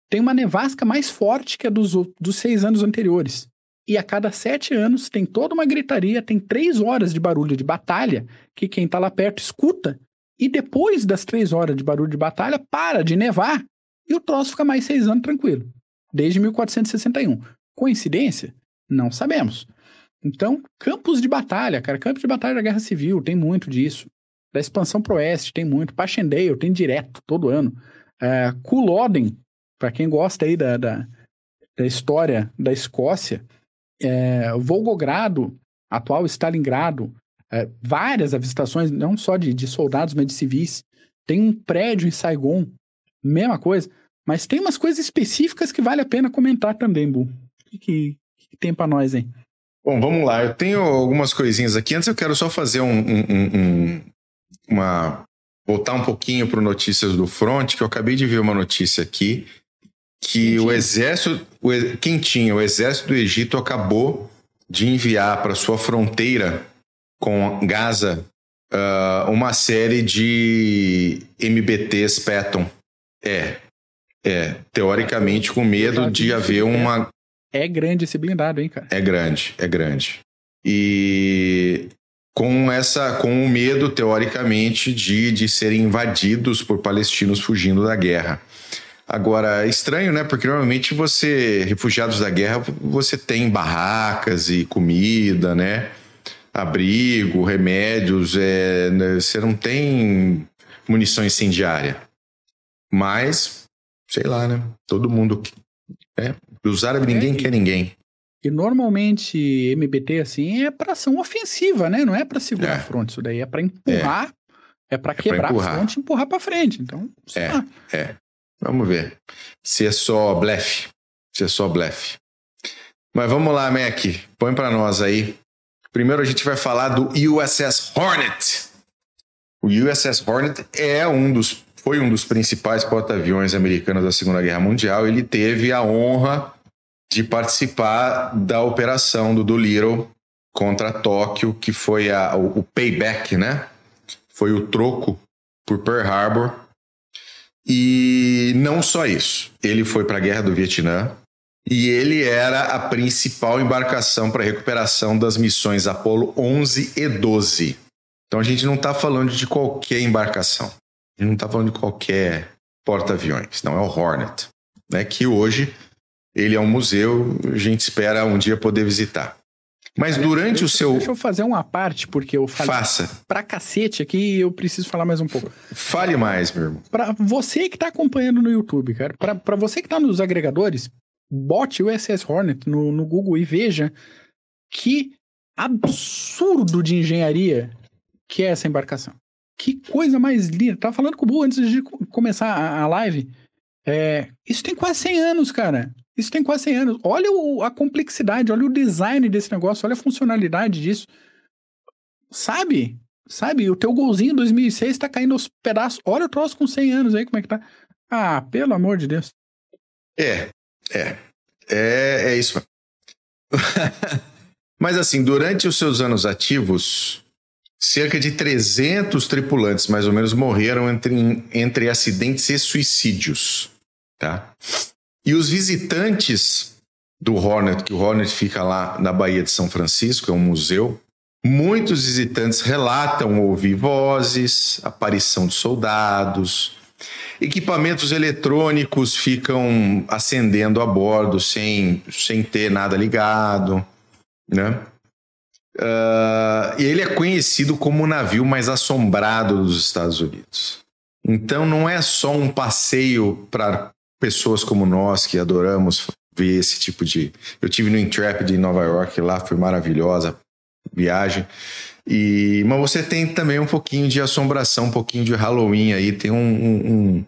tem uma nevasca mais forte que a dos, dos seis anos anteriores. E a cada sete anos tem toda uma gritaria, tem três horas de barulho de batalha que quem está lá perto escuta. E depois das três horas de barulho de batalha, para de nevar e o troço fica mais seis anos tranquilo. desde 1461. Coincidência? Não sabemos. Então, campos de batalha, cara, campos de batalha da Guerra Civil, tem muito disso. Da expansão pro oeste, tem muito. Passchendaele, tem direto, todo ano. É, Culloden, para quem gosta aí da, da, da, história da Escócia. É, Volgogrado, atual Stalingrado, é, várias avistações, não só de, de soldados, mas de civis. Tem um prédio em Saigon, mesma coisa. Mas tem umas coisas específicas que vale a pena comentar também, Bu. O que, que, que tem para nós, hein?
Bom, vamos lá. Eu tenho algumas coisinhas aqui. Antes eu quero só fazer um, um, um uma voltar um pouquinho para notícias do front, que eu acabei de ver uma notícia aqui que o exército o, quentinho, o exército do Egito acabou de enviar para sua fronteira com Gaza uh, uma série de MBTs Patton. É, é, teoricamente com medo de haver uma
é grande esse blindado, hein, cara?
É grande, é grande. E com essa com o medo teoricamente de, de serem invadidos por palestinos fugindo da guerra. Agora, é estranho, né? Porque normalmente você, refugiados da guerra, você tem barracas e comida, né? Abrigo, remédios, é, né? você não tem munição incendiária. Mas, sei lá, né? Todo mundo. É, os árabes, ninguém é, quer ninguém.
E normalmente MBT assim é para ação ofensiva, né? Não é para segurar é. a fronte. Isso daí é para empurrar, é, é para quebrar pra a fronte e empurrar para frente. Então,
é, lá. é. Vamos ver se é só blefe, se é só blefe. Mas vamos lá, Mac, põe para nós aí. Primeiro a gente vai falar do USS Hornet. O USS Hornet é um dos foi um dos principais porta-aviões americanos da Segunda Guerra Mundial. Ele teve a honra de participar da operação do Doolittle contra Tóquio, que foi a, o, o payback, né? Foi o troco por Pearl Harbor. E não só isso, ele foi para a Guerra do Vietnã e ele era a principal embarcação para recuperação das missões Apollo 11 e 12. Então a gente não está falando de qualquer embarcação. Não está falando de qualquer porta-aviões, não, é o Hornet, né, que hoje ele é um museu, a gente espera um dia poder visitar. Mas durante
deixa,
o seu.
Deixa eu fazer uma parte, porque eu
falei Faça.
pra cacete aqui e eu preciso falar mais um pouco.
Fale mais, meu irmão.
Pra você que tá acompanhando no YouTube, cara, pra, pra você que tá nos agregadores, bote o SS Hornet no, no Google e veja que absurdo de engenharia que é essa embarcação. Que coisa mais linda. Tava falando com o Bu antes de começar a, live. É, isso tem quase 100 anos, cara. Isso tem quase 100 anos. Olha o, a complexidade, olha o design desse negócio, olha a funcionalidade disso. Sabe? Sabe? O teu golzinho 2006 tá caindo aos pedaços. Olha o troço com 100 anos aí, como é que tá. Ah, pelo amor de Deus.
É, é. É, é isso. Mas assim, durante os seus anos ativos, Cerca de 300 tripulantes, mais ou menos, morreram entre, entre acidentes e suicídios. Tá? E os visitantes do Hornet, que o Hornet fica lá na Baía de São Francisco, é um museu, muitos visitantes relatam ouvir vozes, aparição de soldados, equipamentos eletrônicos ficam acendendo a bordo sem, sem ter nada ligado, né? Uh, ele é conhecido como o navio mais assombrado dos Estados Unidos. Então não é só um passeio para pessoas como nós que adoramos ver esse tipo de. Eu tive no Intrepid em Nova York, lá foi maravilhosa viagem. E mas você tem também um pouquinho de assombração, um pouquinho de Halloween aí, tem um, um,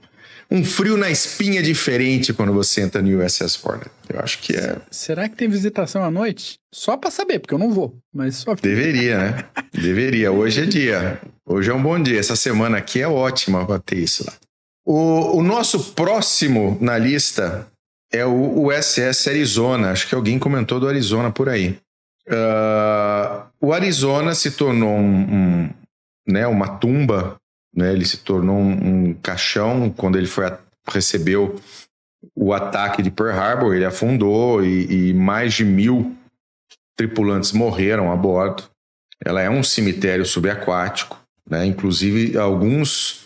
um frio na espinha diferente quando você entra no USS Hornet. Eu acho que é.
Será que tem visitação à noite? Só para saber, porque eu não vou, mas só.
Deveria, né? Deveria. Hoje é dia. Hoje é um bom dia. Essa semana aqui é ótima para ter isso lá. O, o nosso próximo na lista é o USS Arizona. Acho que alguém comentou do Arizona por aí. Uh, o Arizona se tornou um, um, né, uma tumba né? Ele se tornou um, um caixão quando ele foi a, recebeu o ataque de Pearl Harbor, ele afundou e, e mais de mil tripulantes morreram a bordo. Ela é um cemitério subaquático, né? Inclusive alguns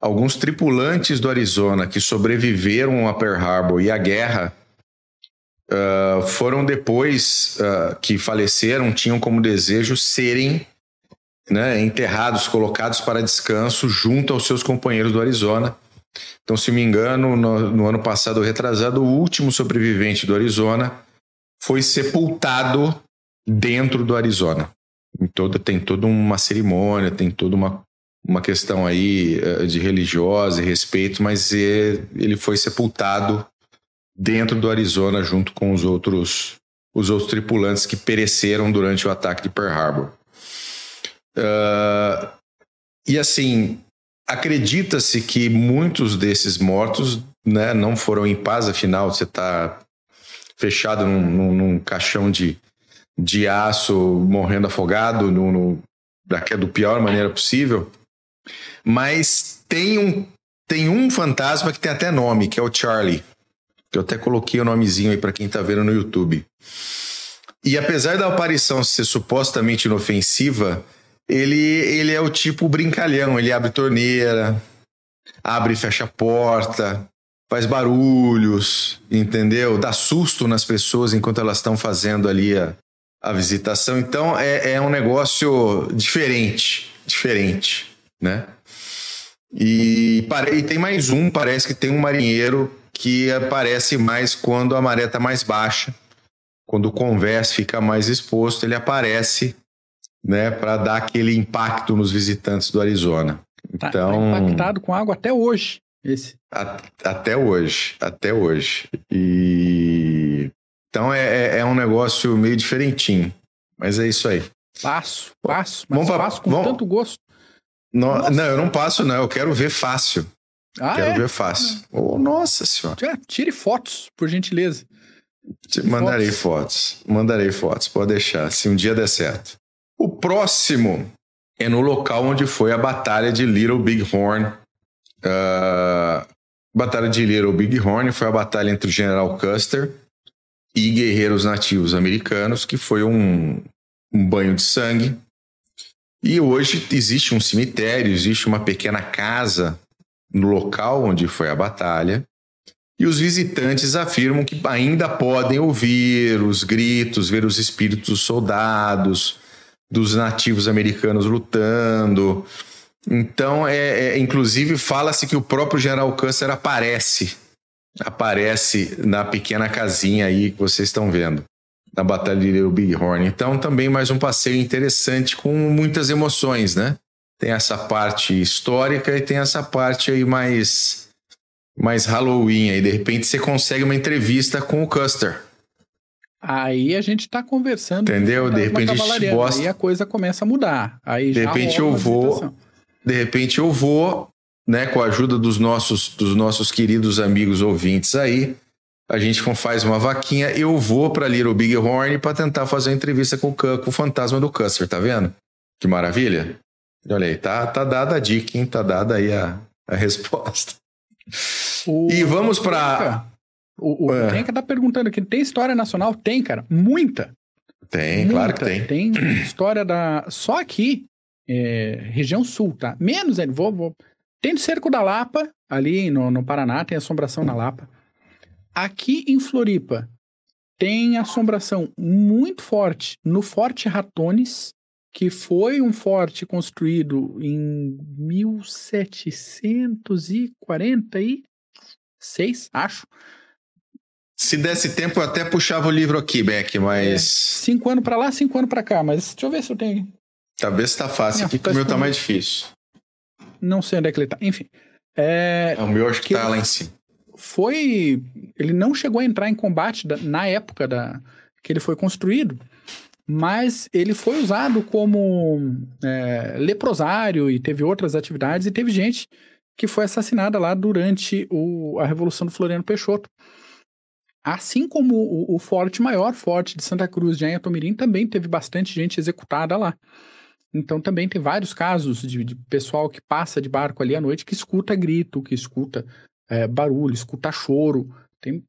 alguns tripulantes do Arizona que sobreviveram a Pearl Harbor e à guerra uh, foram depois uh, que faleceram, tinham como desejo serem né, enterrados, colocados para descanso junto aos seus companheiros do Arizona. Então, se me engano, no, no ano passado retrasado, o último sobrevivente do Arizona foi sepultado dentro do Arizona. Toda, tem toda uma cerimônia, tem toda uma, uma questão aí eh, de religiosa e respeito, mas ele foi sepultado dentro do Arizona junto com os outros os outros tripulantes que pereceram durante o ataque de Pearl Harbor. Uh, e assim, acredita-se que muitos desses mortos né, não foram em paz, afinal, você está fechado num, num, num, caixão de, de aço, morrendo afogado, no, no, da, do pior maneira possível. Mas tem um, tem um fantasma que tem até nome, que é o Charlie. Que eu até coloquei o nomezinho aí para quem está vendo no YouTube. E apesar da aparição ser supostamente inofensiva, ele, ele é o tipo brincalhão, ele abre torneira, abre e fecha a porta, faz barulhos, entendeu? Dá susto nas pessoas enquanto elas estão fazendo ali a, a visitação. Então é, é um negócio diferente, diferente, né? E, e tem mais um, parece que tem um marinheiro que aparece mais quando a maré está mais baixa, quando o convés fica mais exposto, ele aparece né, para dar aquele impacto nos visitantes do Arizona.
Tá, então, tá impactado com água até hoje. Esse.
A, até hoje, até hoje. E então é, é, é, um negócio meio diferentinho, mas é isso aí.
Passo, passo, mas vamos passo com vamos... tanto gosto.
No, não, eu não passo, não. Eu quero ver fácil. Ah, quero é? ver fácil. Oh, nossa senhora.
Tire fotos, por gentileza.
Mandarei fotos. fotos. Mandarei fotos, pode deixar. Se um dia der certo. O próximo é no local onde foi a Batalha de Little Big Horn. Uh, batalha de Little Big Horn foi a batalha entre o General Custer e guerreiros nativos americanos, que foi um, um banho de sangue. E hoje existe um cemitério, existe uma pequena casa no local onde foi a batalha. E os visitantes afirmam que ainda podem ouvir os gritos, ver os espíritos dos soldados, dos nativos americanos lutando. Então, é, é inclusive, fala-se que o próprio General Custer aparece, aparece na pequena casinha aí que vocês estão vendo, na Batalha de Little Big Horn. Então, também mais um passeio interessante com muitas emoções, né? Tem essa parte histórica e tem essa parte aí mais mais Halloween aí. De repente você consegue uma entrevista com o Custer.
Aí a gente tá conversando.
Entendeu? De repente a gente gosta.
Aí a coisa começa a mudar. Aí
de repente eu vou. De repente eu vou, né, com a ajuda dos nossos, dos nossos queridos amigos ouvintes aí, a gente faz uma vaquinha, eu vou para Little Big Horn para tentar fazer uma entrevista com o, com o fantasma do Custer, tá vendo? Que maravilha. Olha aí, tá, tá dada a dica, hein? Tá dada aí a, a resposta. O... E vamos para
o, o é. tá perguntando aqui, tem história nacional? Tem, cara. Muita.
Tem, Muita. claro que tem.
Tem história da. Só aqui, é, região sul, tá? Menos, vou, vou. Tem o cerco da Lapa, ali no, no Paraná, tem assombração na Lapa. Aqui em Floripa, tem assombração muito forte no Forte Ratones, que foi um forte construído em 1746, acho.
Se desse tempo, eu até puxava o livro aqui, Beck, mas. É,
cinco anos para lá, cinco anos para cá, mas deixa eu ver se eu tenho.
Talvez tá fácil, aqui que o meu tá mais difícil.
Não sei onde é que ele tá. Enfim. É,
é o meu acho que, que tá lá em cima.
Foi. Ele não chegou a entrar em combate da, na época da, que ele foi construído, mas ele foi usado como é, leprosário e teve outras atividades, e teve gente que foi assassinada lá durante o, a Revolução do Floriano Peixoto. Assim como o, o, Forte Maior, Forte de Santa Cruz de Anhatomirim, também teve bastante gente executada lá. Então também tem vários casos de, de pessoal que passa de barco ali à noite que escuta grito, que escuta é, barulho, escuta choro. Tem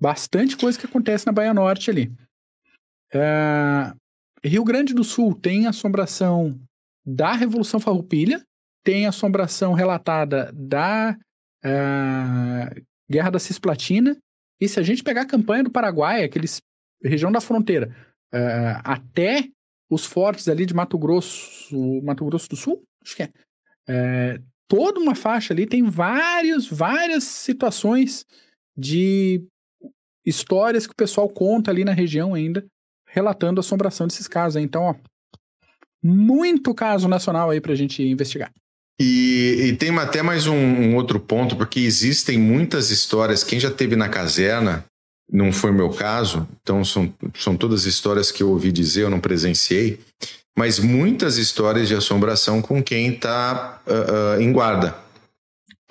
bastante coisa que acontece na Baía Norte ali. É, Rio Grande do Sul tem assombração da Revolução Farroupilha, tem assombração relatada da é, Guerra da Cisplatina E se a gente pegar a campanha do Paraguai, aqueles região da fronteira, uh, até os fortes ali de Mato Grosso, Mato Grosso do Sul, acho que é, é toda uma faixa ali tem vários, várias situações de histórias que o pessoal conta ali na região ainda, relatando a assombração desses casos. Então, ó, muito caso nacional aí pra gente investigar.
E, e tem até mais um, um, outro ponto, porque existem muitas histórias. Quem já teve na caserna, não foi meu caso, então são, são todas histórias que eu ouvi dizer, eu não presenciei, mas muitas histórias de assombração com quem está uh, uh, em guarda,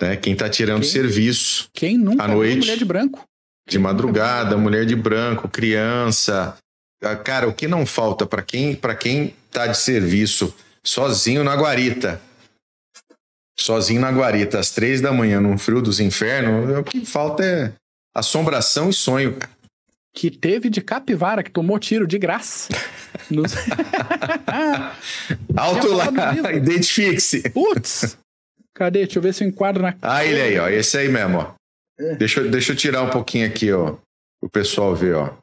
né? quem está tirando quem, serviço
quem nunca?
à noite,
mulher de branco,
de madrugada, mulher de branco, criança, ah, cara, o que não falta para quem para quem está de serviço sozinho na guarita, sozinho na guarita às três da manhã num frio dos infernos, o que falta é assombração e sonho,
Que teve de capivara, que tomou tiro de graça. Nos...
Alto lá, identifique-se.
Putz! Cadê? Deixa eu ver se eu enquadro na.
Ah, ele aí, ó. Esse aí mesmo, ó. É. Deixa, deixa eu tirar um pouquinho aqui, ó. O pessoal ver, ó.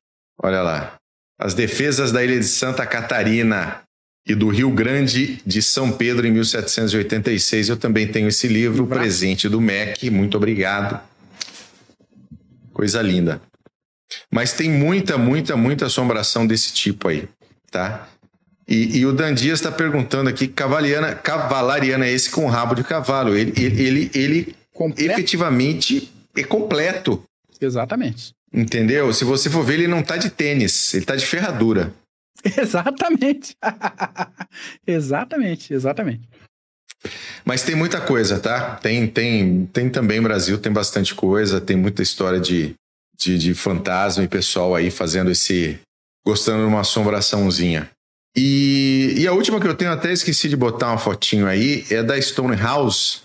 Olha lá. As defesas da ilha de Santa Catarina e do Rio Grande de São Pedro em 1786. Eu também tenho esse livro, presente do MEC. Muito obrigado. Coisa linda. Mas tem muita, muita, muita assombração desse tipo aí, tá? E, e o Dandias está perguntando aqui, cavaliana, cavalariana é esse com rabo de cavalo? Ele, ele, ele, ele efetivamente é completo.
Exatamente.
Entendeu? Se você for ver, ele não tá de tênis, ele tá de ferradura.
Exatamente. exatamente, exatamente.
Mas tem muita coisa, tá? Tem, tem, tem também Brasil, tem bastante coisa, tem muita história de, de, de fantasma e pessoal aí fazendo esse. gostando de uma assombraçãozinha. E, e a última que eu tenho, até esqueci de botar uma fotinho aí, é da Stone House.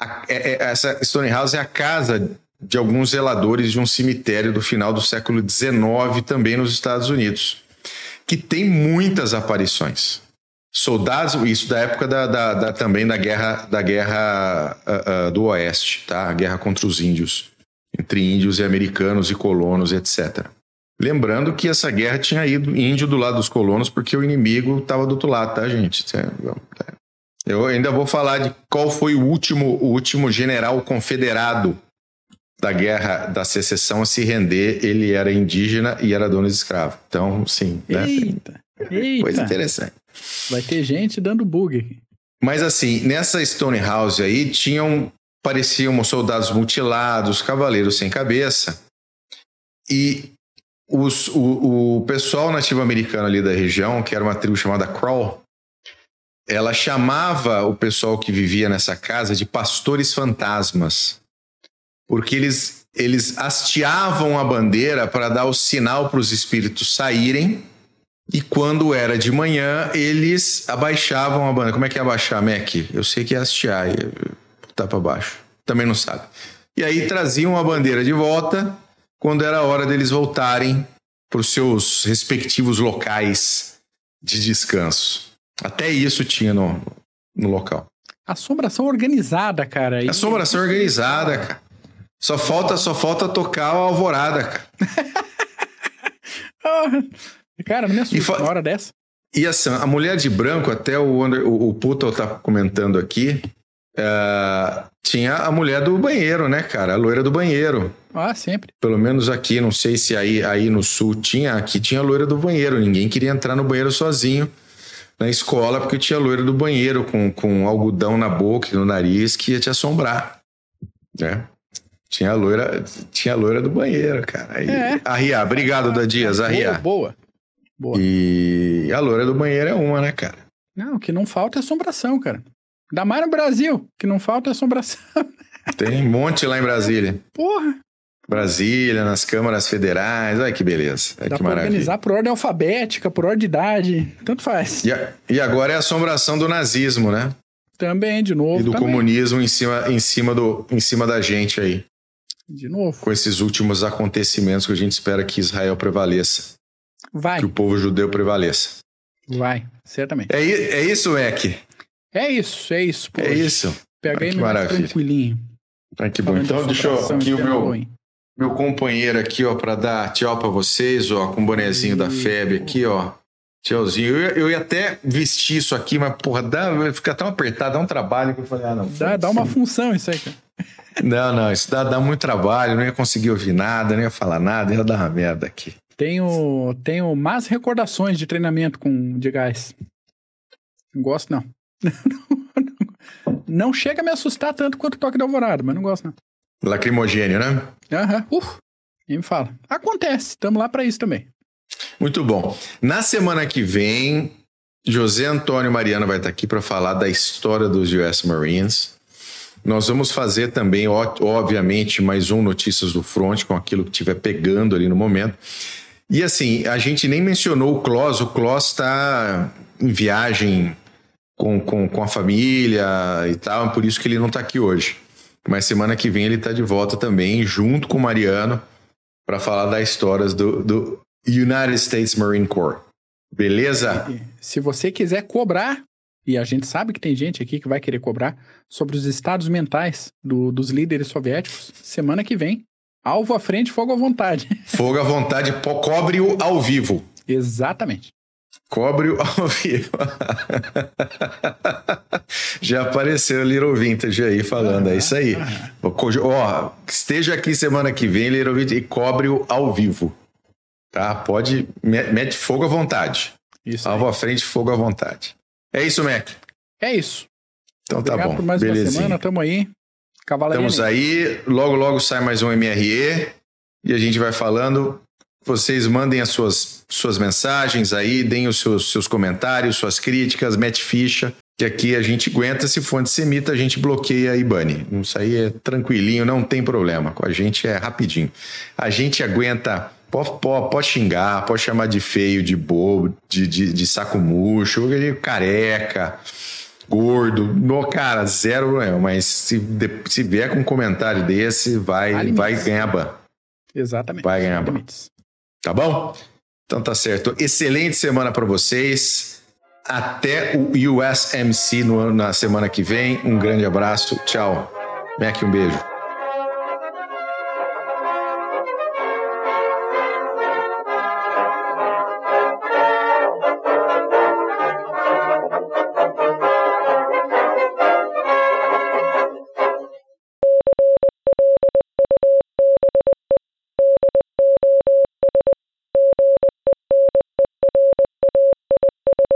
A, é, é, essa Stone House é a casa de alguns zeladores de um cemitério do final do século XIX, também nos Estados Unidos, que tem muitas aparições soldados, isso da época da, da, da também da guerra, da guerra uh, uh, do Oeste, tá? A guerra contra os índios, entre índios e americanos e colonos, etc. Lembrando que essa guerra tinha ido índio do lado dos colonos porque o inimigo estava do outro lado, tá, gente? É, Eu ainda vou falar de qual foi o último, o último general confederado da guerra da secessão a se render. Ele era indígena e era dono de escravo. Então, sim.
Né? Eita, eita.
Coisa interessante.
Vai ter gente dando bug.
Mas assim, nessa Stone House aí tinham pareciam soldados mutilados, cavaleiros sem cabeça. E os, o, o pessoal nativo americano ali da região, que era uma tribo chamada Crawl, ela chamava o pessoal que vivia nessa casa de pastores fantasmas, porque eles, eles hasteavam a bandeira para dar o sinal para os espíritos saírem e quando era de manhã, eles abaixavam a banda. Como é que é abaixar, Mac? Eu sei que é hastear, tá para baixo. Também não sabe. E aí traziam a bandeira de volta quando era hora deles voltarem para os seus respectivos locais de descanso. Até isso tinha no, no local.
Assombração organizada, cara.
E... Assombração organizada, cara. Só falta, só falta tocar a alvorada, cara.
Cara, não me assusta fa... uma hora dessa.
E assim, a mulher de branco, até o, Under, o, o Puto tá comentando aqui, uh, tinha a mulher do banheiro, né, cara? A loira do banheiro.
Ah, sempre.
Pelo menos aqui, não sei se aí, aí no sul tinha, aqui tinha a loira do banheiro. Ninguém queria entrar no banheiro sozinho na escola porque tinha a loira do banheiro com, com algodão na boca e no nariz que ia te assombrar, né? Tinha a loira, tinha a loira do banheiro, cara. Aí, é. Arriar, obrigado, da Dias, Arriar.
Boa, boa.
Boa. E a loira do banheiro é uma, né, cara?
Não, o que não falta é assombração, cara. Ainda mais no Brasil, que não falta é assombração.
Tem um monte lá em Brasília.
Porra.
Brasília, nas câmaras federais, olha que beleza. Olha
Dá
que
pra
maravilha.
organizar por ordem alfabética, por ordem de idade, tanto faz.
E, a, e agora é a assombração do nazismo, né?
Também, de novo.
E do
também.
comunismo em cima, em, cima do, em cima da gente aí.
De novo.
Com esses últimos acontecimentos que a gente espera que Israel prevaleça.
Vai.
Que o povo judeu prevaleça.
Vai, certamente.
É, é isso, Eck?
É isso, é isso.
Poxa. É isso.
Pega aí mais tranquilinho.
Ah, que bom. Então, deixa eu. Aqui o meu. meu companheiro aqui, ó, para dar tchau para vocês, ó, com o bonezinho e... da FEB aqui, ó. Tchauzinho. Eu, eu ia até vestir isso aqui, mas, porra, dá, fica tão apertado, dá um trabalho que eu falei, ah, não.
Dá, dá uma função isso aí, cara.
Não, não, isso dá, dá muito trabalho, não ia conseguir ouvir nada, não ia falar nada, ia dar uma merda aqui.
Tenho, tenho más recordações de treinamento com de gás. Não gosto, não. não chega a me assustar tanto quanto o toque da alvorada, mas não gosto, não.
Lacrimogênio, né?
Aham. Uhum. Uh, me fala. Acontece, estamos lá para isso também.
Muito bom. Na semana que vem, José Antônio Mariano vai estar aqui para falar da história dos US Marines. Nós vamos fazer também, obviamente, mais um Notícias do Front, com aquilo que estiver pegando ali no momento. E assim, a gente nem mencionou o Kloss, o Kloss está em viagem com, com, com a família e tal, por isso que ele não está aqui hoje. Mas semana que vem ele está de volta também, junto com o Mariano, para falar das histórias do, do United States Marine Corps. Beleza?
Se você quiser cobrar, e a gente sabe que tem gente aqui que vai querer cobrar, sobre os estados mentais do, dos líderes soviéticos, semana que vem, alvo à frente, fogo à vontade.
Fogo à vontade, cobre-o ao vivo.
Exatamente.
Cobre-o ao vivo. Já apareceu o Little Vintage aí falando, é isso aí. Ó, esteja aqui semana que vem, Little Vintage, e cobre-o ao vivo. Tá? Pode, mete fogo à vontade. Isso Alvo à frente, fogo à vontade. É isso, Mac?
É isso.
Então tá Obrigado tá bom.
por mais Belezinha. uma semana, tamo aí.
Cavalaria Estamos aí, logo logo sai mais um MRE e a gente vai falando. Vocês mandem as suas, suas mensagens aí, deem os seus, seus comentários, suas críticas, mete ficha, que aqui a gente aguenta. Se for antissemita, a gente bloqueia e bane. Isso aí é tranquilinho, não tem problema. Com a gente é rapidinho. A gente aguenta Pode, pode, pode, xingar, pode chamar de feio, de bobo, de, de, de saco murcho, de careca, gordo. No, cara, zero problema. Mas se, se vier com um comentário desse, vai, vai ganhar ban.
Exatamente.
Vai ganhar ban. Tá bom? Então tá certo. Excelente semana para vocês. Até o USMC no, na semana que vem. Um grande abraço. Tchau. Mac, um beijo.